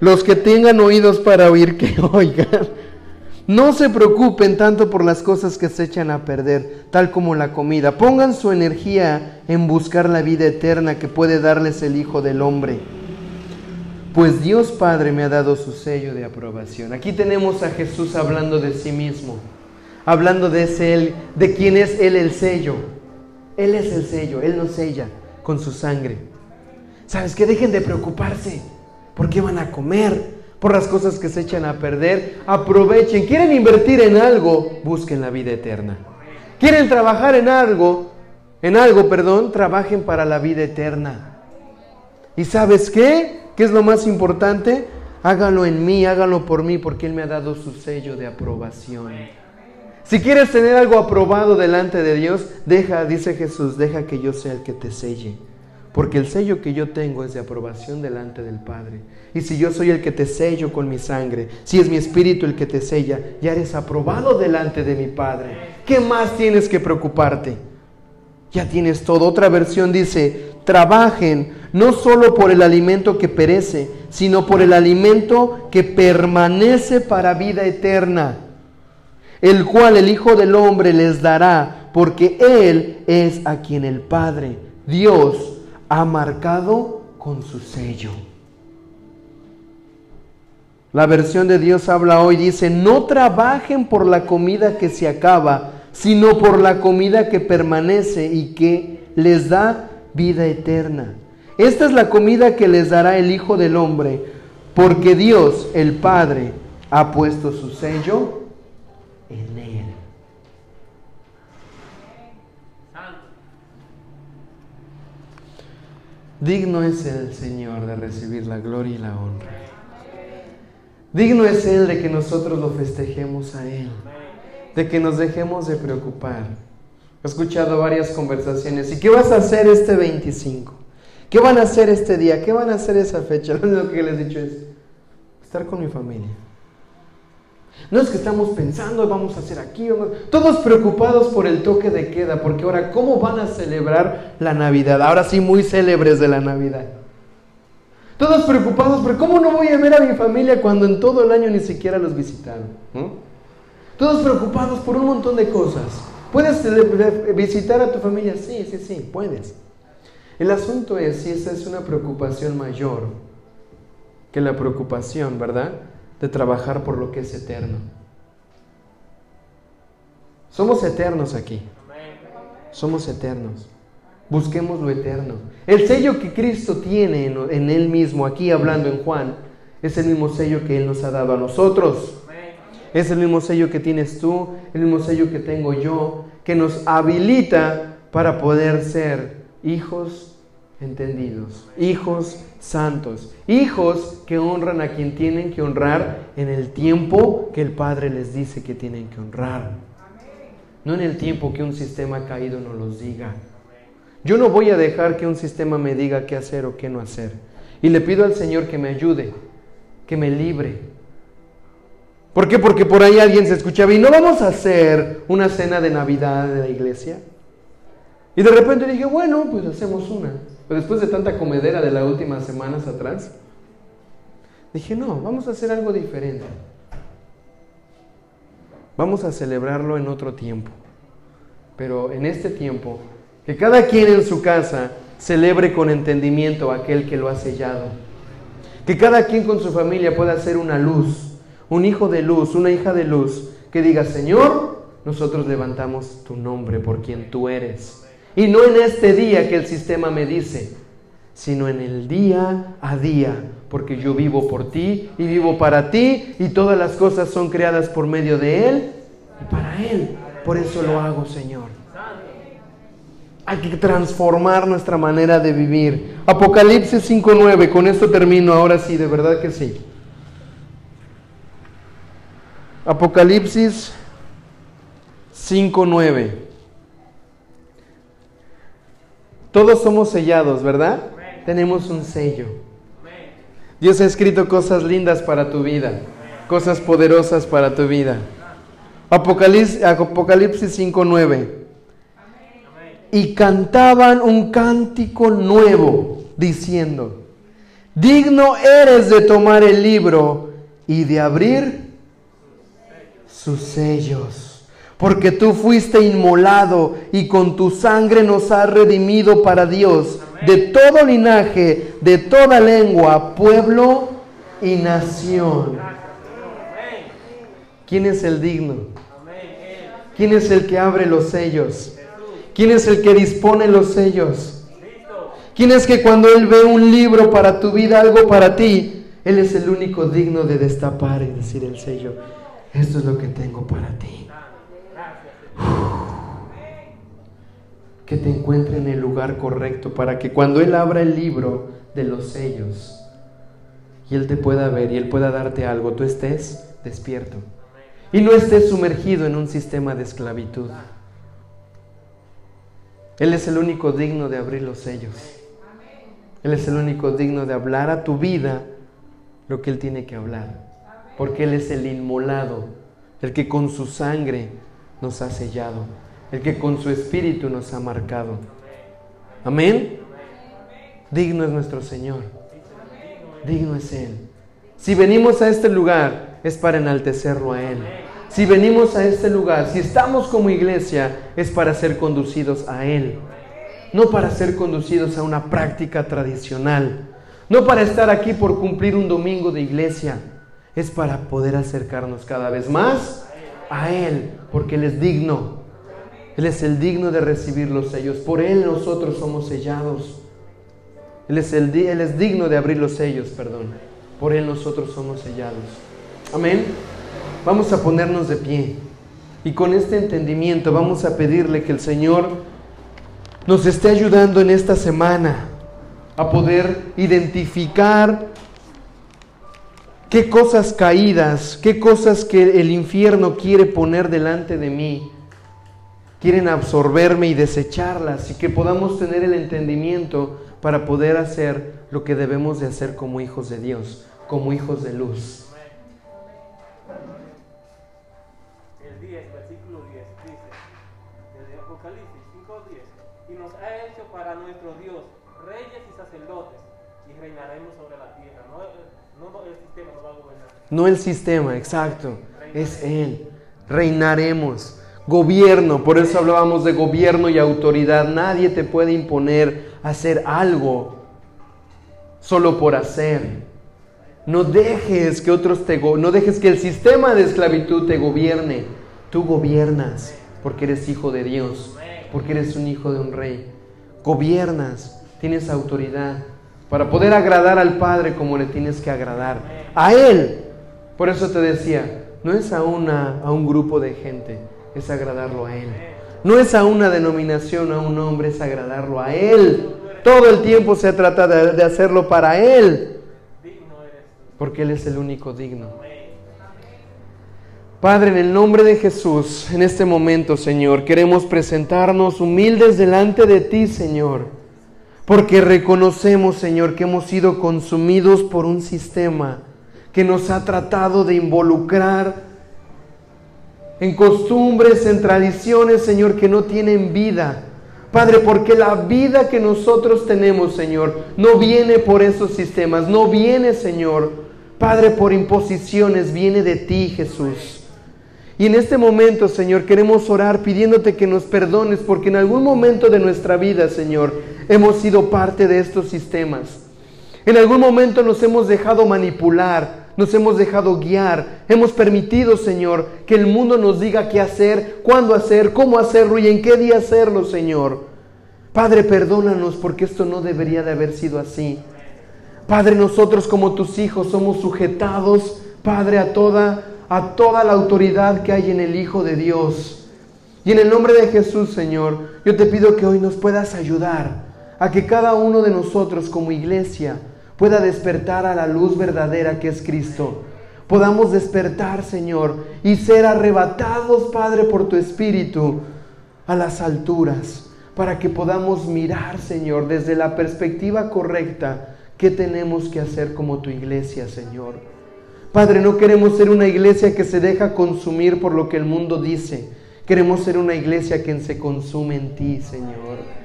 Los que tengan oídos para oír, que [LAUGHS] oigan. No se preocupen tanto por las cosas que se echan a perder, tal como la comida. Pongan su energía en buscar la vida eterna que puede darles el Hijo del Hombre. Pues Dios Padre me ha dado su sello de aprobación. Aquí tenemos a Jesús hablando de sí mismo, hablando de ese de quién es él el sello. Él es el sello, él nos sella con su sangre. ¿Sabes qué? Dejen de preocuparse. ¿Por qué van a comer? por las cosas que se echan a perder. Aprovechen. ¿Quieren invertir en algo? Busquen la vida eterna. ¿Quieren trabajar en algo? en algo, perdón, trabajen para la vida eterna. ¿Y sabes qué? ¿Qué es lo más importante? Háganlo en mí, háganlo por mí, porque Él me ha dado su sello de aprobación. Si quieres tener algo aprobado delante de Dios, deja, dice Jesús, deja que yo sea el que te selle. Porque el sello que yo tengo es de aprobación delante del Padre. Y si yo soy el que te sello con mi sangre, si es mi espíritu el que te sella, ya eres aprobado delante de mi Padre. ¿Qué más tienes que preocuparte? Ya tienes todo. Otra versión dice, trabajen no solo por el alimento que perece, sino por el alimento que permanece para vida eterna, el cual el Hijo del Hombre les dará, porque Él es a quien el Padre, Dios, ha marcado con su sello. La versión de Dios habla hoy, dice, no trabajen por la comida que se acaba, sino por la comida que permanece y que les da vida eterna. Esta es la comida que les dará el Hijo del Hombre, porque Dios, el Padre, ha puesto su sello en él. Santo. Digno es el Señor de recibir la gloria y la honra. Digno es Él de que nosotros lo festejemos a Él, de que nos dejemos de preocupar. He escuchado varias conversaciones. ¿Y qué vas a hacer este 25? ¿Qué van a hacer este día? ¿Qué van a hacer esa fecha? [LAUGHS] Lo único que les he dicho es estar con mi familia. No es que estamos pensando, vamos a hacer aquí, todos preocupados por el toque de queda, porque ahora, ¿cómo van a celebrar la Navidad? Ahora sí, muy célebres de la Navidad. Todos preocupados, pero ¿cómo no voy a ver a mi familia cuando en todo el año ni siquiera los visitaron? Todos preocupados por un montón de cosas. ¿Puedes visitar a tu familia? Sí, sí, sí, puedes. El asunto es si esa es una preocupación mayor que la preocupación, ¿verdad? De trabajar por lo que es eterno. Somos eternos aquí. Somos eternos. Busquemos lo eterno. El sello que Cristo tiene en, en Él mismo, aquí hablando en Juan, es el mismo sello que Él nos ha dado a nosotros. Es el mismo sello que tienes tú, el mismo sello que tengo yo, que nos habilita para poder ser hijos entendidos, hijos santos, hijos que honran a quien tienen que honrar en el tiempo que el Padre les dice que tienen que honrar. No en el tiempo que un sistema caído nos los diga. Yo no voy a dejar que un sistema me diga qué hacer o qué no hacer. Y le pido al Señor que me ayude, que me libre. ¿Por qué? Porque por ahí alguien se escuchaba, ¿y no vamos a hacer una cena de Navidad de la iglesia? Y de repente dije, bueno, pues hacemos una. Pero después de tanta comedera de las últimas semanas atrás, dije, no, vamos a hacer algo diferente. Vamos a celebrarlo en otro tiempo. Pero en este tiempo, que cada quien en su casa celebre con entendimiento aquel que lo ha sellado. Que cada quien con su familia pueda ser una luz, un hijo de luz, una hija de luz, que diga, Señor, nosotros levantamos tu nombre por quien tú eres. Y no en este día que el sistema me dice, sino en el día a día, porque yo vivo por ti y vivo para ti y todas las cosas son creadas por medio de Él y para Él. Por eso lo hago, Señor. Hay que transformar nuestra manera de vivir. Apocalipsis 5.9, con esto termino, ahora sí, de verdad que sí. Apocalipsis 5.9. Todos somos sellados, ¿verdad? Tenemos un sello. Dios ha escrito cosas lindas para tu vida, cosas poderosas para tu vida. Apocalipsis, Apocalipsis 5.9. Y cantaban un cántico nuevo, diciendo, digno eres de tomar el libro y de abrir sus sellos, porque tú fuiste inmolado y con tu sangre nos has redimido para Dios de todo linaje, de toda lengua, pueblo y nación. ¿Quién es el digno? ¿Quién es el que abre los sellos? ¿Quién es el que dispone los sellos? ¿Quién es que cuando Él ve un libro para tu vida, algo para ti, Él es el único digno de destapar y decir el sello, esto es lo que tengo para ti? Que te encuentre en el lugar correcto para que cuando Él abra el libro de los sellos y Él te pueda ver y Él pueda darte algo, tú estés despierto y no estés sumergido en un sistema de esclavitud. Él es el único digno de abrir los sellos. Él es el único digno de hablar a tu vida lo que Él tiene que hablar. Porque Él es el inmolado, el que con su sangre nos ha sellado, el que con su espíritu nos ha marcado. Amén. Digno es nuestro Señor. Digno es Él. Si venimos a este lugar es para enaltecerlo a Él. Si venimos a este lugar, si estamos como iglesia, es para ser conducidos a Él. No para ser conducidos a una práctica tradicional. No para estar aquí por cumplir un domingo de iglesia. Es para poder acercarnos cada vez más a Él, porque Él es digno. Él es el digno de recibir los sellos. Por Él nosotros somos sellados. Él es, el, él es digno de abrir los sellos, perdón. Por Él nosotros somos sellados. Amén. Vamos a ponernos de pie. Y con este entendimiento vamos a pedirle que el Señor nos esté ayudando en esta semana a poder identificar qué cosas caídas, qué cosas que el infierno quiere poner delante de mí, quieren absorberme y desecharlas y que podamos tener el entendimiento para poder hacer lo que debemos de hacer como hijos de Dios, como hijos de luz. El 10, versículo 10, dice, Apocalipsis 5.10, y nos ha hecho para nuestro Dios reyes y sacerdotes, y reinaremos sobre la tierra. No, no el sistema nos va a gobernar. No el sistema, exacto, es Él. Reinaremos. Gobierno, por eso hablábamos de gobierno y autoridad. Nadie te puede imponer hacer algo solo por hacer. No dejes que otros te go- no dejes que el sistema de esclavitud te gobierne. Tú gobiernas porque eres hijo de Dios, porque eres un hijo de un rey. Gobiernas, tienes autoridad para poder agradar al Padre como le tienes que agradar. A Él. Por eso te decía, no es a, una, a un grupo de gente, es agradarlo a Él. No es a una denominación, a un hombre, es agradarlo a Él. Todo el tiempo se trata de, de hacerlo para Él, porque Él es el único digno. Padre, en el nombre de Jesús, en este momento, Señor, queremos presentarnos humildes delante de ti, Señor, porque reconocemos, Señor, que hemos sido consumidos por un sistema que nos ha tratado de involucrar en costumbres, en tradiciones, Señor, que no tienen vida. Padre, porque la vida que nosotros tenemos, Señor, no viene por esos sistemas, no viene, Señor, Padre, por imposiciones, viene de ti, Jesús. Y en este momento, Señor, queremos orar pidiéndote que nos perdones, porque en algún momento de nuestra vida, Señor, hemos sido parte de estos sistemas. En algún momento nos hemos dejado manipular, nos hemos dejado guiar, hemos permitido, Señor, que el mundo nos diga qué hacer, cuándo hacer, cómo hacerlo y en qué día hacerlo, Señor. Padre, perdónanos porque esto no debería de haber sido así. Padre, nosotros como tus hijos somos sujetados, Padre, a toda a toda la autoridad que hay en el Hijo de Dios. Y en el nombre de Jesús, Señor, yo te pido que hoy nos puedas ayudar a que cada uno de nosotros como iglesia pueda despertar a la luz verdadera que es Cristo. Podamos despertar, Señor, y ser arrebatados, Padre, por tu Espíritu a las alturas, para que podamos mirar, Señor, desde la perspectiva correcta, qué tenemos que hacer como tu iglesia, Señor. Padre, no queremos ser una iglesia que se deja consumir por lo que el mundo dice. Queremos ser una iglesia que se consume en ti, Señor.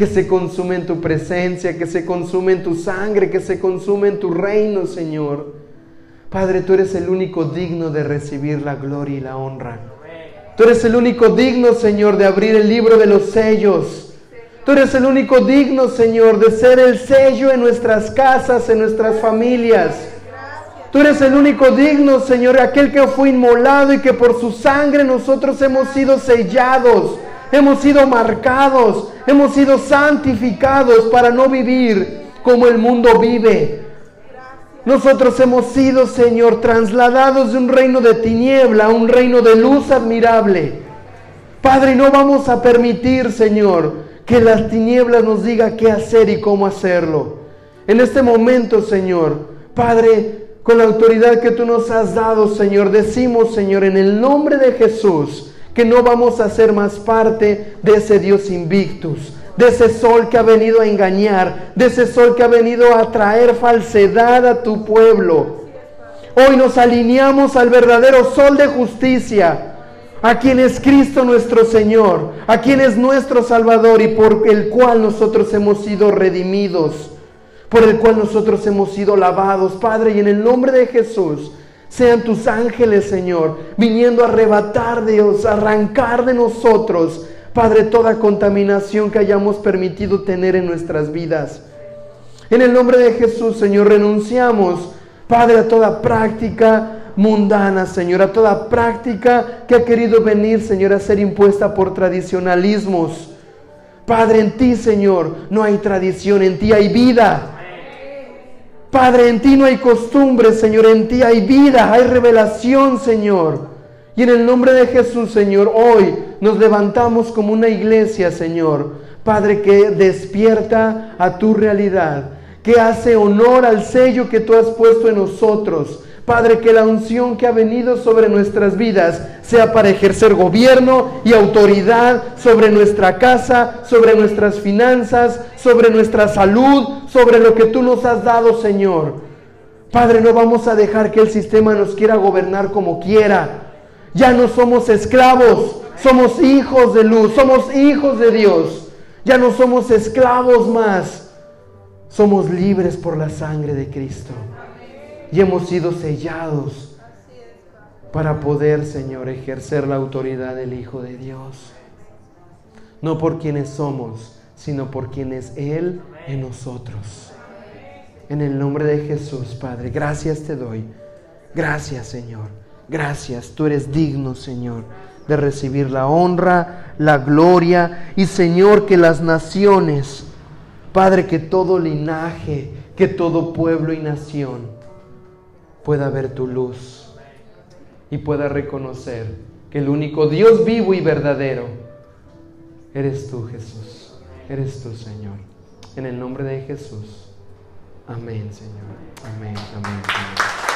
Que se consume en tu presencia, que se consume en tu sangre, que se consume en tu reino, Señor. Padre, tú eres el único digno de recibir la gloria y la honra. Tú eres el único digno, Señor, de abrir el libro de los sellos. Tú eres el único digno, Señor, de ser el sello en nuestras casas, en nuestras familias. Tú eres el único digno, Señor, aquel que fue inmolado y que por su sangre nosotros hemos sido sellados, hemos sido marcados, hemos sido santificados para no vivir como el mundo vive. Nosotros hemos sido, Señor, trasladados de un reino de tiniebla a un reino de luz admirable. Padre, no vamos a permitir, Señor, Que las tinieblas nos diga qué hacer y cómo hacerlo. En este momento, Señor, Padre, con la autoridad que tú nos has dado, Señor, decimos, Señor, en el nombre de Jesús, que no vamos a ser más parte de ese Dios invictus, de ese sol que ha venido a engañar, de ese sol que ha venido a traer falsedad a tu pueblo. Hoy nos alineamos al verdadero sol de justicia, a quien es Cristo nuestro Señor, a quien es nuestro Salvador y por el cual nosotros hemos sido redimidos, por el cual nosotros hemos sido lavados. Padre, y en el nombre de Jesús, sean tus ángeles, Señor, viniendo a arrebatar de Dios, a arrancar de nosotros, Padre, toda contaminación que hayamos permitido tener en nuestras vidas. En el nombre de Jesús, Señor, renunciamos, Padre, a toda práctica mundana, Señor, a toda práctica que ha querido venir, Señor, a ser impuesta por tradicionalismos. Padre, en ti, Señor, no hay tradición, en ti hay vida. Padre, en ti no hay costumbre, Señor, en ti hay vida, hay revelación, Señor. Y en el nombre de Jesús, Señor, hoy nos levantamos como una iglesia, Señor. Padre, que despierta a tu realidad, que hace honor al sello que tú has puesto en nosotros. Padre, que la unción que ha venido sobre nuestras vidas sea para ejercer gobierno y autoridad sobre nuestra casa, sobre nuestras finanzas, sobre nuestra salud, sobre lo que tú nos has dado, Señor. Padre, no vamos a dejar que el sistema nos quiera gobernar como quiera. Ya no somos esclavos, somos hijos de luz, somos hijos de Dios. Ya no somos esclavos más, somos libres por la sangre de Cristo. Y hemos sido sellados para poder, Señor, ejercer la autoridad del Hijo de Dios. No por quienes somos, sino por quien es Él en nosotros. En el nombre de Jesús, Padre, gracias te doy. Gracias, Señor. Gracias. Tú eres digno, Señor, de recibir la honra, la gloria y, Señor, que las naciones, Padre, que todo linaje, que todo pueblo y nación pueda ver tu luz y pueda reconocer que el único Dios vivo y verdadero eres tú, Jesús. Eres tú, Señor. En el nombre de Jesús. Amén, Señor. Amén, amén, Señor.